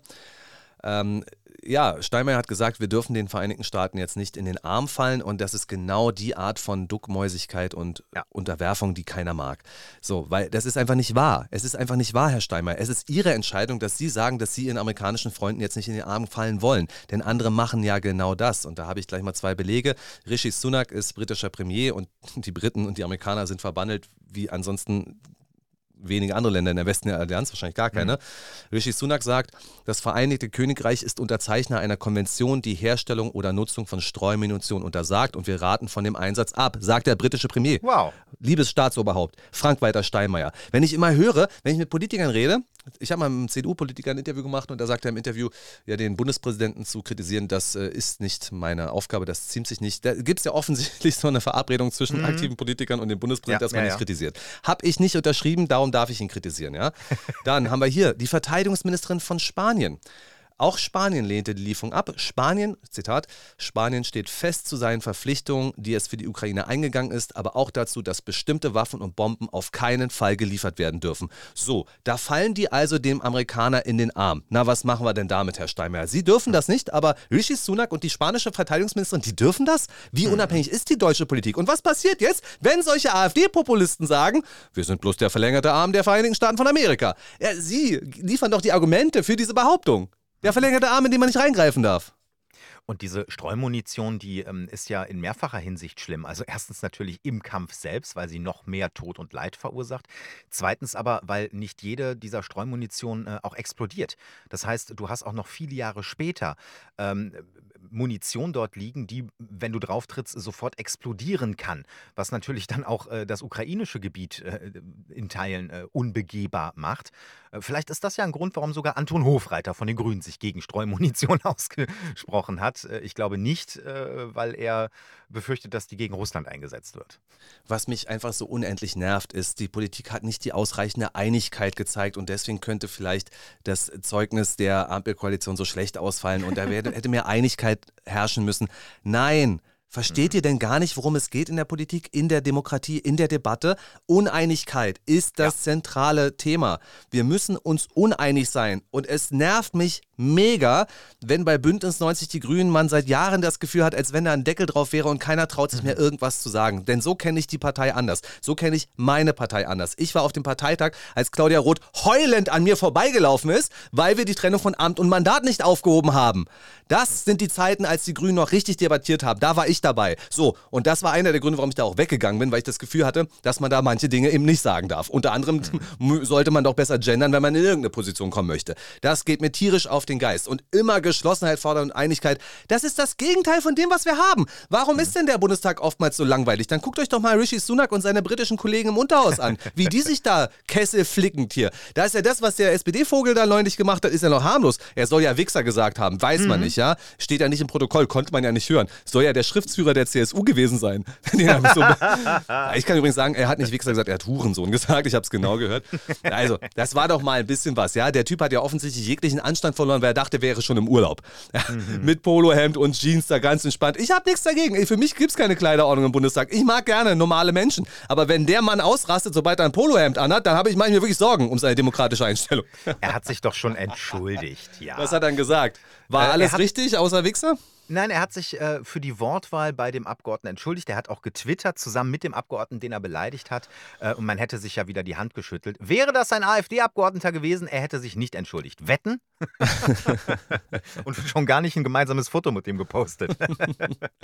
Ähm, ja, Steinmeier hat gesagt, wir dürfen den Vereinigten Staaten jetzt nicht in den Arm fallen und das ist genau die Art von Duckmäusigkeit und ja. Unterwerfung, die keiner mag. So, weil das ist einfach nicht wahr. Es ist einfach nicht wahr, Herr Steinmeier. Es ist Ihre Entscheidung, dass Sie sagen, dass Sie Ihren amerikanischen Freunden jetzt nicht in den Arm fallen wollen. Denn andere machen ja genau das. Und da habe ich gleich mal zwei Belege. Rishi Sunak ist britischer Premier und die Briten und die Amerikaner sind verbandelt wie ansonsten wenige andere Länder in der Westen der Allianz, wahrscheinlich gar keine. Mhm. Rishi Sunak sagt, das Vereinigte Königreich ist Unterzeichner einer Konvention, die Herstellung oder Nutzung von Streumunition untersagt und wir raten von dem Einsatz ab, sagt der britische Premier. Wow. Liebes Staatsoberhaupt, Frank-Walter Steinmeier. Wenn ich immer höre, wenn ich mit Politikern rede, ich habe mal mit einem CDU-Politiker ein Interview gemacht und da sagt er im Interview, ja, den Bundespräsidenten zu kritisieren, das äh, ist nicht meine Aufgabe, das ziemt sich nicht. Da gibt es ja offensichtlich so eine Verabredung zwischen mhm. aktiven Politikern und dem Bundespräsidenten, ja, dass man ja, nicht ja. kritisiert. Habe ich nicht unterschrieben, darum darf ich ihn kritisieren, ja. Dann haben wir hier die Verteidigungsministerin von Spanien. Auch Spanien lehnte die Lieferung ab. Spanien, Zitat, Spanien steht fest zu seinen Verpflichtungen, die es für die Ukraine eingegangen ist, aber auch dazu, dass bestimmte Waffen und Bomben auf keinen Fall geliefert werden dürfen. So, da fallen die also dem Amerikaner in den Arm. Na, was machen wir denn damit, Herr Steinmeier? Sie dürfen das nicht, aber Rishi Sunak und die spanische Verteidigungsministerin, die dürfen das? Wie hm. unabhängig ist die deutsche Politik? Und was passiert jetzt, wenn solche AfD-Populisten sagen, wir sind bloß der verlängerte Arm der Vereinigten Staaten von Amerika? Ja, Sie liefern doch die Argumente für diese Behauptung. Der verlängerte Arm, in den man nicht reingreifen darf. Und diese Streumunition, die ähm, ist ja in mehrfacher Hinsicht schlimm. Also erstens natürlich im Kampf selbst, weil sie noch mehr Tod und Leid verursacht. Zweitens aber, weil nicht jede dieser Streumunition äh, auch explodiert. Das heißt, du hast auch noch viele Jahre später ähm, Munition dort liegen, die, wenn du drauf trittst, sofort explodieren kann. Was natürlich dann auch äh, das ukrainische Gebiet äh, in Teilen äh, unbegehbar macht. Äh, vielleicht ist das ja ein Grund, warum sogar Anton Hofreiter von den Grünen sich gegen Streumunition ausgesprochen hat. Äh, ich glaube nicht, äh, weil er befürchtet, dass die gegen Russland eingesetzt wird. Was mich einfach so unendlich nervt, ist, die Politik hat nicht die ausreichende Einigkeit gezeigt und deswegen könnte vielleicht das Zeugnis der Ampelkoalition so schlecht ausfallen und da hätte mehr Einigkeit herrschen müssen. Nein, Versteht ihr denn gar nicht, worum es geht in der Politik, in der Demokratie, in der Debatte? Uneinigkeit ist das ja. zentrale Thema. Wir müssen uns uneinig sein. Und es nervt mich mega, wenn bei Bündnis 90 Die Grünen man seit Jahren das Gefühl hat, als wenn da ein Deckel drauf wäre und keiner traut sich mehr mhm. irgendwas zu sagen. Denn so kenne ich die Partei anders. So kenne ich meine Partei anders. Ich war auf dem Parteitag, als Claudia Roth heulend an mir vorbeigelaufen ist, weil wir die Trennung von Amt und Mandat nicht aufgehoben haben. Das sind die Zeiten, als die Grünen noch richtig debattiert haben. Da war ich dabei. So, und das war einer der Gründe, warum ich da auch weggegangen bin, weil ich das Gefühl hatte, dass man da manche Dinge eben nicht sagen darf. Unter anderem mhm. sollte man doch besser gendern, wenn man in irgendeine Position kommen möchte. Das geht mir tierisch auf den Geist. Und immer Geschlossenheit fordern und Einigkeit, das ist das Gegenteil von dem, was wir haben. Warum ist denn der Bundestag oftmals so langweilig? Dann guckt euch doch mal Rishi Sunak und seine britischen Kollegen im Unterhaus an, wie die sich da kesselflickend hier. Da ist ja das, was der SPD-Vogel da neulich gemacht hat, ist ja noch harmlos. Er soll ja Wichser gesagt haben, weiß mhm. man nicht, ja? Steht ja nicht im Protokoll, konnte man ja nicht hören. Soll ja der Schriftführer der CSU gewesen sein. so ich kann übrigens sagen, er hat nicht Wichser gesagt, er hat Hurensohn gesagt. Ich habe es genau gehört. Also, das war doch mal ein bisschen was, ja? Der Typ hat ja offensichtlich jeglichen Anstand verloren, weil er dachte, wäre schon im Urlaub. Mhm. Mit Polohemd und Jeans da ganz entspannt. Ich habe nichts dagegen. Für mich gibt es keine Kleiderordnung im Bundestag. Ich mag gerne normale Menschen. Aber wenn der Mann ausrastet, sobald er ein Polohemd anhat, dann habe ich manchmal wirklich Sorgen um seine demokratische Einstellung. Er hat sich doch schon entschuldigt, ja. Was hat er dann gesagt? War äh, alles richtig, außer Wichser? Nein, er hat sich äh, für die Wortwahl bei dem Abgeordneten entschuldigt. Er hat auch getwittert, zusammen mit dem Abgeordneten, den er beleidigt hat. Äh, und man hätte sich ja wieder die Hand geschüttelt. Wäre das ein AfD-Abgeordneter gewesen, er hätte sich nicht entschuldigt. Wetten? und schon gar nicht ein gemeinsames Foto mit ihm gepostet.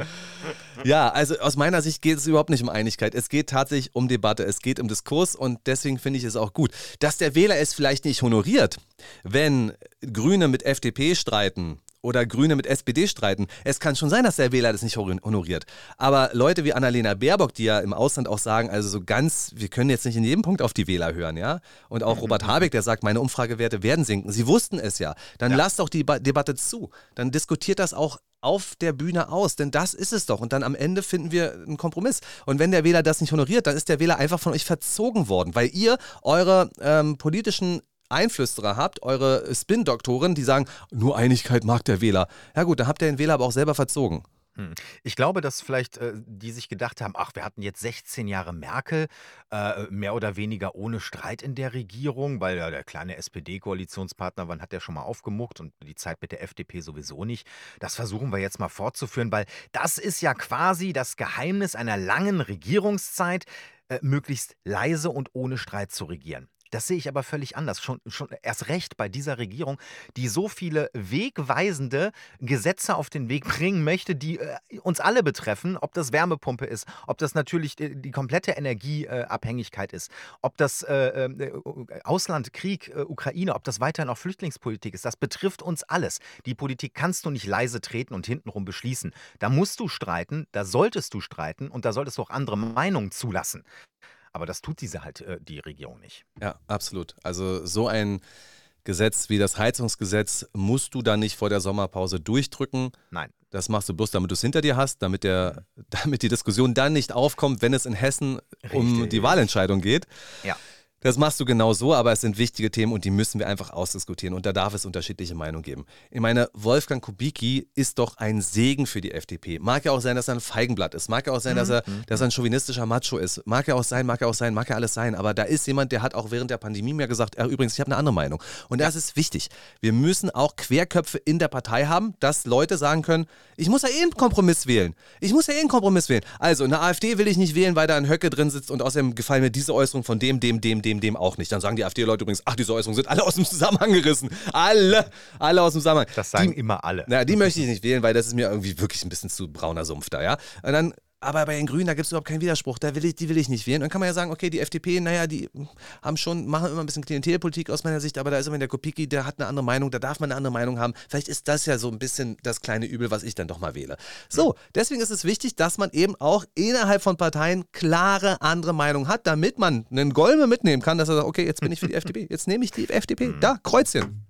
ja, also aus meiner Sicht geht es überhaupt nicht um Einigkeit. Es geht tatsächlich um Debatte, es geht um Diskurs und deswegen finde ich es auch gut, dass der Wähler es vielleicht nicht honoriert, wenn Grüne mit FDP streiten oder Grüne mit SPD streiten. Es kann schon sein, dass der Wähler das nicht honoriert. Aber Leute wie Annalena Baerbock, die ja im Ausland auch sagen, also so ganz, wir können jetzt nicht in jedem Punkt auf die Wähler hören, ja. Und auch Robert Habeck, der sagt, meine Umfragewerte werden sinken. Sie wussten es ja. Dann ja. lasst doch die Debatte zu. Dann diskutiert das auch auf der Bühne aus, denn das ist es doch. Und dann am Ende finden wir einen Kompromiss. Und wenn der Wähler das nicht honoriert, dann ist der Wähler einfach von euch verzogen worden, weil ihr eure ähm, politischen Einflüsterer habt, eure Spin-Doktoren, die sagen, nur Einigkeit mag der Wähler. Ja gut, dann habt ihr den Wähler aber auch selber verzogen. Hm. Ich glaube, dass vielleicht äh, die sich gedacht haben, ach, wir hatten jetzt 16 Jahre Merkel, äh, mehr oder weniger ohne Streit in der Regierung, weil ja der kleine SPD-Koalitionspartner, wann hat der schon mal aufgemuckt und die Zeit mit der FDP sowieso nicht. Das versuchen wir jetzt mal fortzuführen, weil das ist ja quasi das Geheimnis einer langen Regierungszeit, äh, möglichst leise und ohne Streit zu regieren. Das sehe ich aber völlig anders. Schon, schon erst recht bei dieser Regierung, die so viele wegweisende Gesetze auf den Weg bringen möchte, die äh, uns alle betreffen, ob das Wärmepumpe ist, ob das natürlich die, die komplette Energieabhängigkeit äh, ist, ob das äh, äh Ausland, Krieg, äh, Ukraine, ob das weiterhin auch Flüchtlingspolitik ist. Das betrifft uns alles. Die Politik kannst du nicht leise treten und hintenrum beschließen. Da musst du streiten, da solltest du streiten und da solltest du auch andere Meinungen zulassen. Aber das tut diese halt, äh, die Regierung nicht. Ja, absolut. Also so ein Gesetz wie das Heizungsgesetz musst du dann nicht vor der Sommerpause durchdrücken. Nein. Das machst du bloß, damit du es hinter dir hast, damit, der, damit die Diskussion dann nicht aufkommt, wenn es in Hessen Richtig. um die Wahlentscheidung geht. Ja. Das machst du genau so, aber es sind wichtige Themen und die müssen wir einfach ausdiskutieren und da darf es unterschiedliche Meinungen geben. Ich meine, Wolfgang Kubicki ist doch ein Segen für die FDP. Mag ja auch sein, dass er ein Feigenblatt ist. Mag ja auch sein, dass, er, mhm. dass er ein chauvinistischer Macho ist. Mag ja auch sein, mag ja auch sein, mag ja alles sein. Aber da ist jemand, der hat auch während der Pandemie mir gesagt, ja, übrigens, ich habe eine andere Meinung. Und das ist wichtig. Wir müssen auch Querköpfe in der Partei haben, dass Leute sagen können, ich muss ja eh einen Kompromiss wählen. Ich muss ja eh einen Kompromiss wählen. Also, eine AfD will ich nicht wählen, weil da ein Höcke drin sitzt und außerdem gefallen mir diese Äußerung von dem, dem, dem, dem, dem, dem auch nicht. Dann sagen die AfD-Leute übrigens, ach, diese Äußerungen sind alle aus dem Zusammenhang gerissen. Alle, alle aus dem Zusammenhang. Das sagen die, immer alle. Na, die möchte ich nicht wählen, weil das ist mir irgendwie wirklich ein bisschen zu brauner Sumpf da, ja. Und dann aber bei den Grünen, da gibt es überhaupt keinen Widerspruch. Da will ich, die will ich nicht wählen. Und dann kann man ja sagen, okay, die FDP, naja, die haben schon, machen immer ein bisschen Klientelpolitik aus meiner Sicht, aber da ist immer der Kopiki, der hat eine andere Meinung, da darf man eine andere Meinung haben. Vielleicht ist das ja so ein bisschen das kleine Übel, was ich dann doch mal wähle. So, deswegen ist es wichtig, dass man eben auch innerhalb von Parteien klare andere Meinungen hat, damit man einen Golme mitnehmen kann, dass er sagt, okay, jetzt bin ich für die FDP, jetzt nehme ich die FDP. Da, Kreuzchen.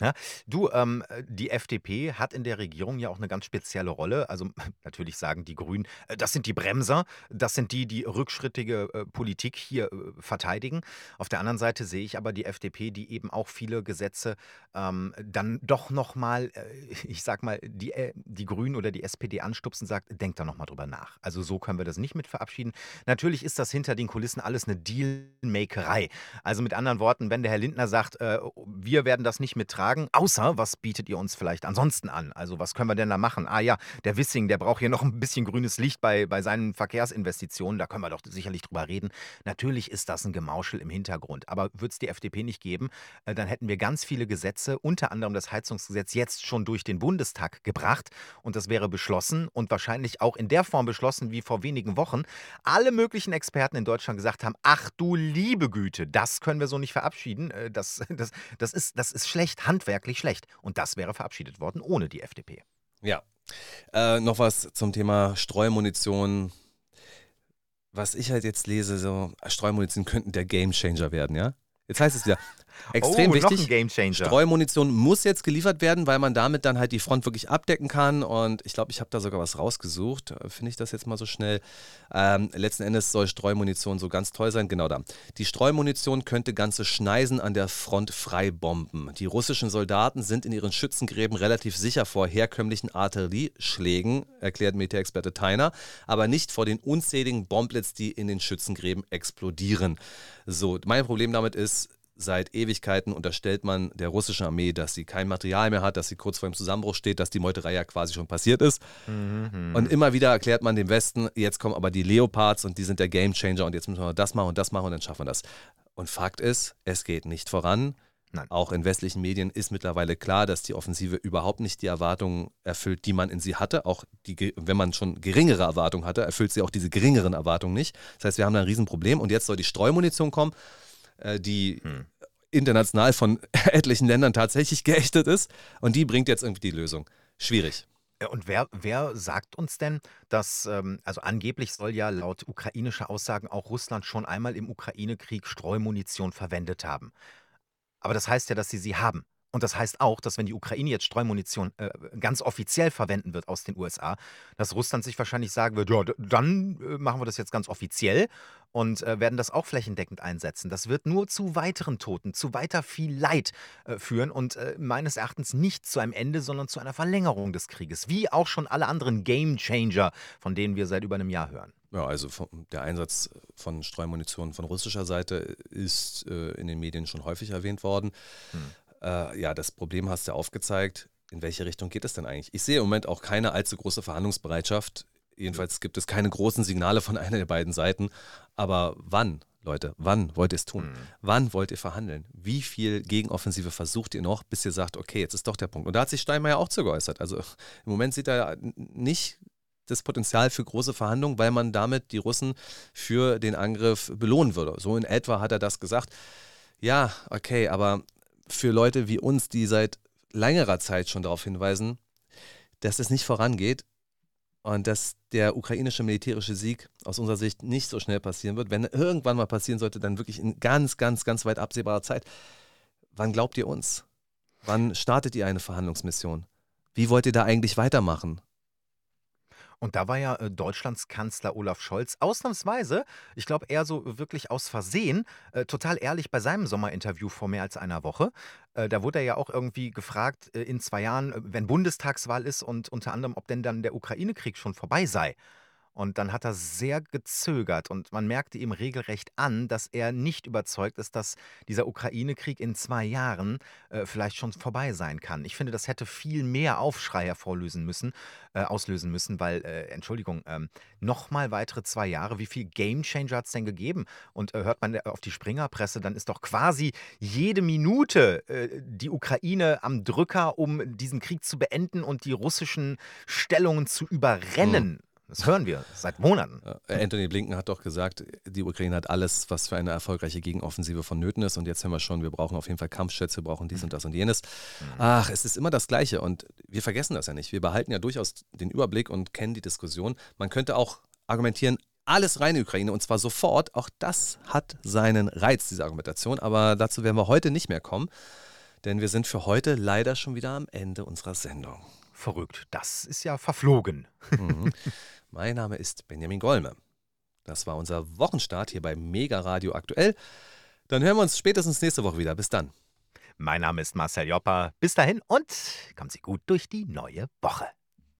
Ja, du, ähm, die FDP hat in der Regierung ja auch eine ganz spezielle Rolle. Also natürlich sagen die Grünen, äh, das sind die Bremser, das sind die, die rückschrittige äh, Politik hier äh, verteidigen. Auf der anderen Seite sehe ich aber die FDP, die eben auch viele Gesetze ähm, dann doch nochmal, äh, ich sag mal, die, äh, die Grünen oder die SPD anstupsen, sagt, denkt da nochmal drüber nach. Also so können wir das nicht mit verabschieden. Natürlich ist das hinter den Kulissen alles eine Dealmakerei. Also mit anderen Worten, wenn der Herr Lindner sagt, äh, wir werden das nicht mittragen, sagen, außer was bietet ihr uns vielleicht ansonsten an? Also was können wir denn da machen? Ah ja, der Wissing, der braucht hier noch ein bisschen grünes Licht bei, bei seinen Verkehrsinvestitionen, da können wir doch sicherlich drüber reden. Natürlich ist das ein Gemauschel im Hintergrund, aber würde es die FDP nicht geben, äh, dann hätten wir ganz viele Gesetze, unter anderem das Heizungsgesetz, jetzt schon durch den Bundestag gebracht und das wäre beschlossen und wahrscheinlich auch in der Form beschlossen, wie vor wenigen Wochen alle möglichen Experten in Deutschland gesagt haben, ach du liebe Güte, das können wir so nicht verabschieden, äh, das, das, das, ist, das ist schlecht, Hand handwerklich schlecht. Und das wäre verabschiedet worden ohne die FDP. Ja. Äh, noch was zum Thema Streumunition. Was ich halt jetzt lese, so Streumunition könnten der Gamechanger werden, ja? Jetzt heißt es wieder, Extrem oh, wichtig. Streumunition muss jetzt geliefert werden, weil man damit dann halt die Front wirklich abdecken kann. Und ich glaube, ich habe da sogar was rausgesucht. Finde ich das jetzt mal so schnell? Ähm, letzten Endes soll Streumunition so ganz toll sein. Genau da. Die Streumunition könnte ganze Schneisen an der Front frei bomben. Die russischen Soldaten sind in ihren Schützengräben relativ sicher vor herkömmlichen Artillerieschlägen, erklärt Militärexperte Teiner, aber nicht vor den unzähligen Bomblets, die in den Schützengräben explodieren. So, mein Problem damit ist, Seit Ewigkeiten unterstellt man der russischen Armee, dass sie kein Material mehr hat, dass sie kurz vor dem Zusammenbruch steht, dass die Meuterei ja quasi schon passiert ist. Mhm. Und immer wieder erklärt man dem Westen, jetzt kommen aber die Leopards und die sind der Gamechanger und jetzt müssen wir das machen und das machen und dann schaffen wir das. Und Fakt ist, es geht nicht voran. Nein. Auch in westlichen Medien ist mittlerweile klar, dass die Offensive überhaupt nicht die Erwartungen erfüllt, die man in sie hatte. Auch die, wenn man schon geringere Erwartungen hatte, erfüllt sie auch diese geringeren Erwartungen nicht. Das heißt, wir haben da ein Riesenproblem und jetzt soll die Streumunition kommen. Äh, die hm. International von etlichen Ländern tatsächlich geächtet ist. Und die bringt jetzt irgendwie die Lösung. Schwierig. Und wer, wer sagt uns denn, dass, ähm, also angeblich soll ja laut ukrainischer Aussagen auch Russland schon einmal im Ukraine-Krieg Streumunition verwendet haben. Aber das heißt ja, dass sie sie haben. Und das heißt auch, dass wenn die Ukraine jetzt Streumunition äh, ganz offiziell verwenden wird aus den USA, dass Russland sich wahrscheinlich sagen wird, ja, dann äh, machen wir das jetzt ganz offiziell und äh, werden das auch flächendeckend einsetzen. Das wird nur zu weiteren Toten, zu weiter viel Leid äh, führen und äh, meines Erachtens nicht zu einem Ende, sondern zu einer Verlängerung des Krieges, wie auch schon alle anderen Game Changer, von denen wir seit über einem Jahr hören. Ja, also der Einsatz von Streumunition von russischer Seite ist äh, in den Medien schon häufig erwähnt worden. Hm. Äh, ja, das Problem hast du aufgezeigt. In welche Richtung geht es denn eigentlich? Ich sehe im Moment auch keine allzu große Verhandlungsbereitschaft. Jedenfalls gibt es keine großen Signale von einer der beiden Seiten. Aber wann, Leute, wann wollt ihr es tun? Mhm. Wann wollt ihr verhandeln? Wie viel Gegenoffensive versucht ihr noch, bis ihr sagt, okay, jetzt ist doch der Punkt? Und da hat sich Steinmeier auch zu geäußert. Also im Moment sieht er nicht das Potenzial für große Verhandlungen, weil man damit die Russen für den Angriff belohnen würde. So in etwa hat er das gesagt. Ja, okay, aber für Leute wie uns, die seit längerer Zeit schon darauf hinweisen, dass es nicht vorangeht und dass der ukrainische militärische Sieg aus unserer Sicht nicht so schnell passieren wird. Wenn irgendwann mal passieren sollte, dann wirklich in ganz, ganz, ganz weit absehbarer Zeit. Wann glaubt ihr uns? Wann startet ihr eine Verhandlungsmission? Wie wollt ihr da eigentlich weitermachen? Und da war ja äh, Deutschlands Kanzler Olaf Scholz ausnahmsweise, ich glaube eher so wirklich aus Versehen, äh, total ehrlich bei seinem Sommerinterview vor mehr als einer Woche. Äh, da wurde er ja auch irgendwie gefragt, äh, in zwei Jahren, äh, wenn Bundestagswahl ist und unter anderem, ob denn dann der Ukraine-Krieg schon vorbei sei. Und dann hat er sehr gezögert und man merkte ihm regelrecht an, dass er nicht überzeugt ist, dass dieser Ukraine-Krieg in zwei Jahren äh, vielleicht schon vorbei sein kann. Ich finde, das hätte viel mehr Aufschrei hervorlösen müssen, äh, auslösen müssen, weil, äh, Entschuldigung, ähm, nochmal weitere zwei Jahre, wie viel Gamechanger hat es denn gegeben? Und äh, hört man äh, auf die Springerpresse, dann ist doch quasi jede Minute äh, die Ukraine am Drücker, um diesen Krieg zu beenden und die russischen Stellungen zu überrennen. Mhm. Das hören wir seit Monaten. Anthony Blinken hat doch gesagt, die Ukraine hat alles, was für eine erfolgreiche Gegenoffensive vonnöten ist. Und jetzt hören wir schon, wir brauchen auf jeden Fall Kampfschätze, wir brauchen dies und das und jenes. Mhm. Ach, es ist immer das Gleiche. Und wir vergessen das ja nicht. Wir behalten ja durchaus den Überblick und kennen die Diskussion. Man könnte auch argumentieren, alles rein in die Ukraine und zwar sofort. Auch das hat seinen Reiz, diese Argumentation. Aber dazu werden wir heute nicht mehr kommen, denn wir sind für heute leider schon wieder am Ende unserer Sendung. Verrückt, das ist ja verflogen. Mhm. Mein Name ist Benjamin Golme. Das war unser Wochenstart hier bei Mega Radio aktuell. Dann hören wir uns spätestens nächste Woche wieder. Bis dann. Mein Name ist Marcel Joppa. Bis dahin und kommen Sie gut durch die neue Woche.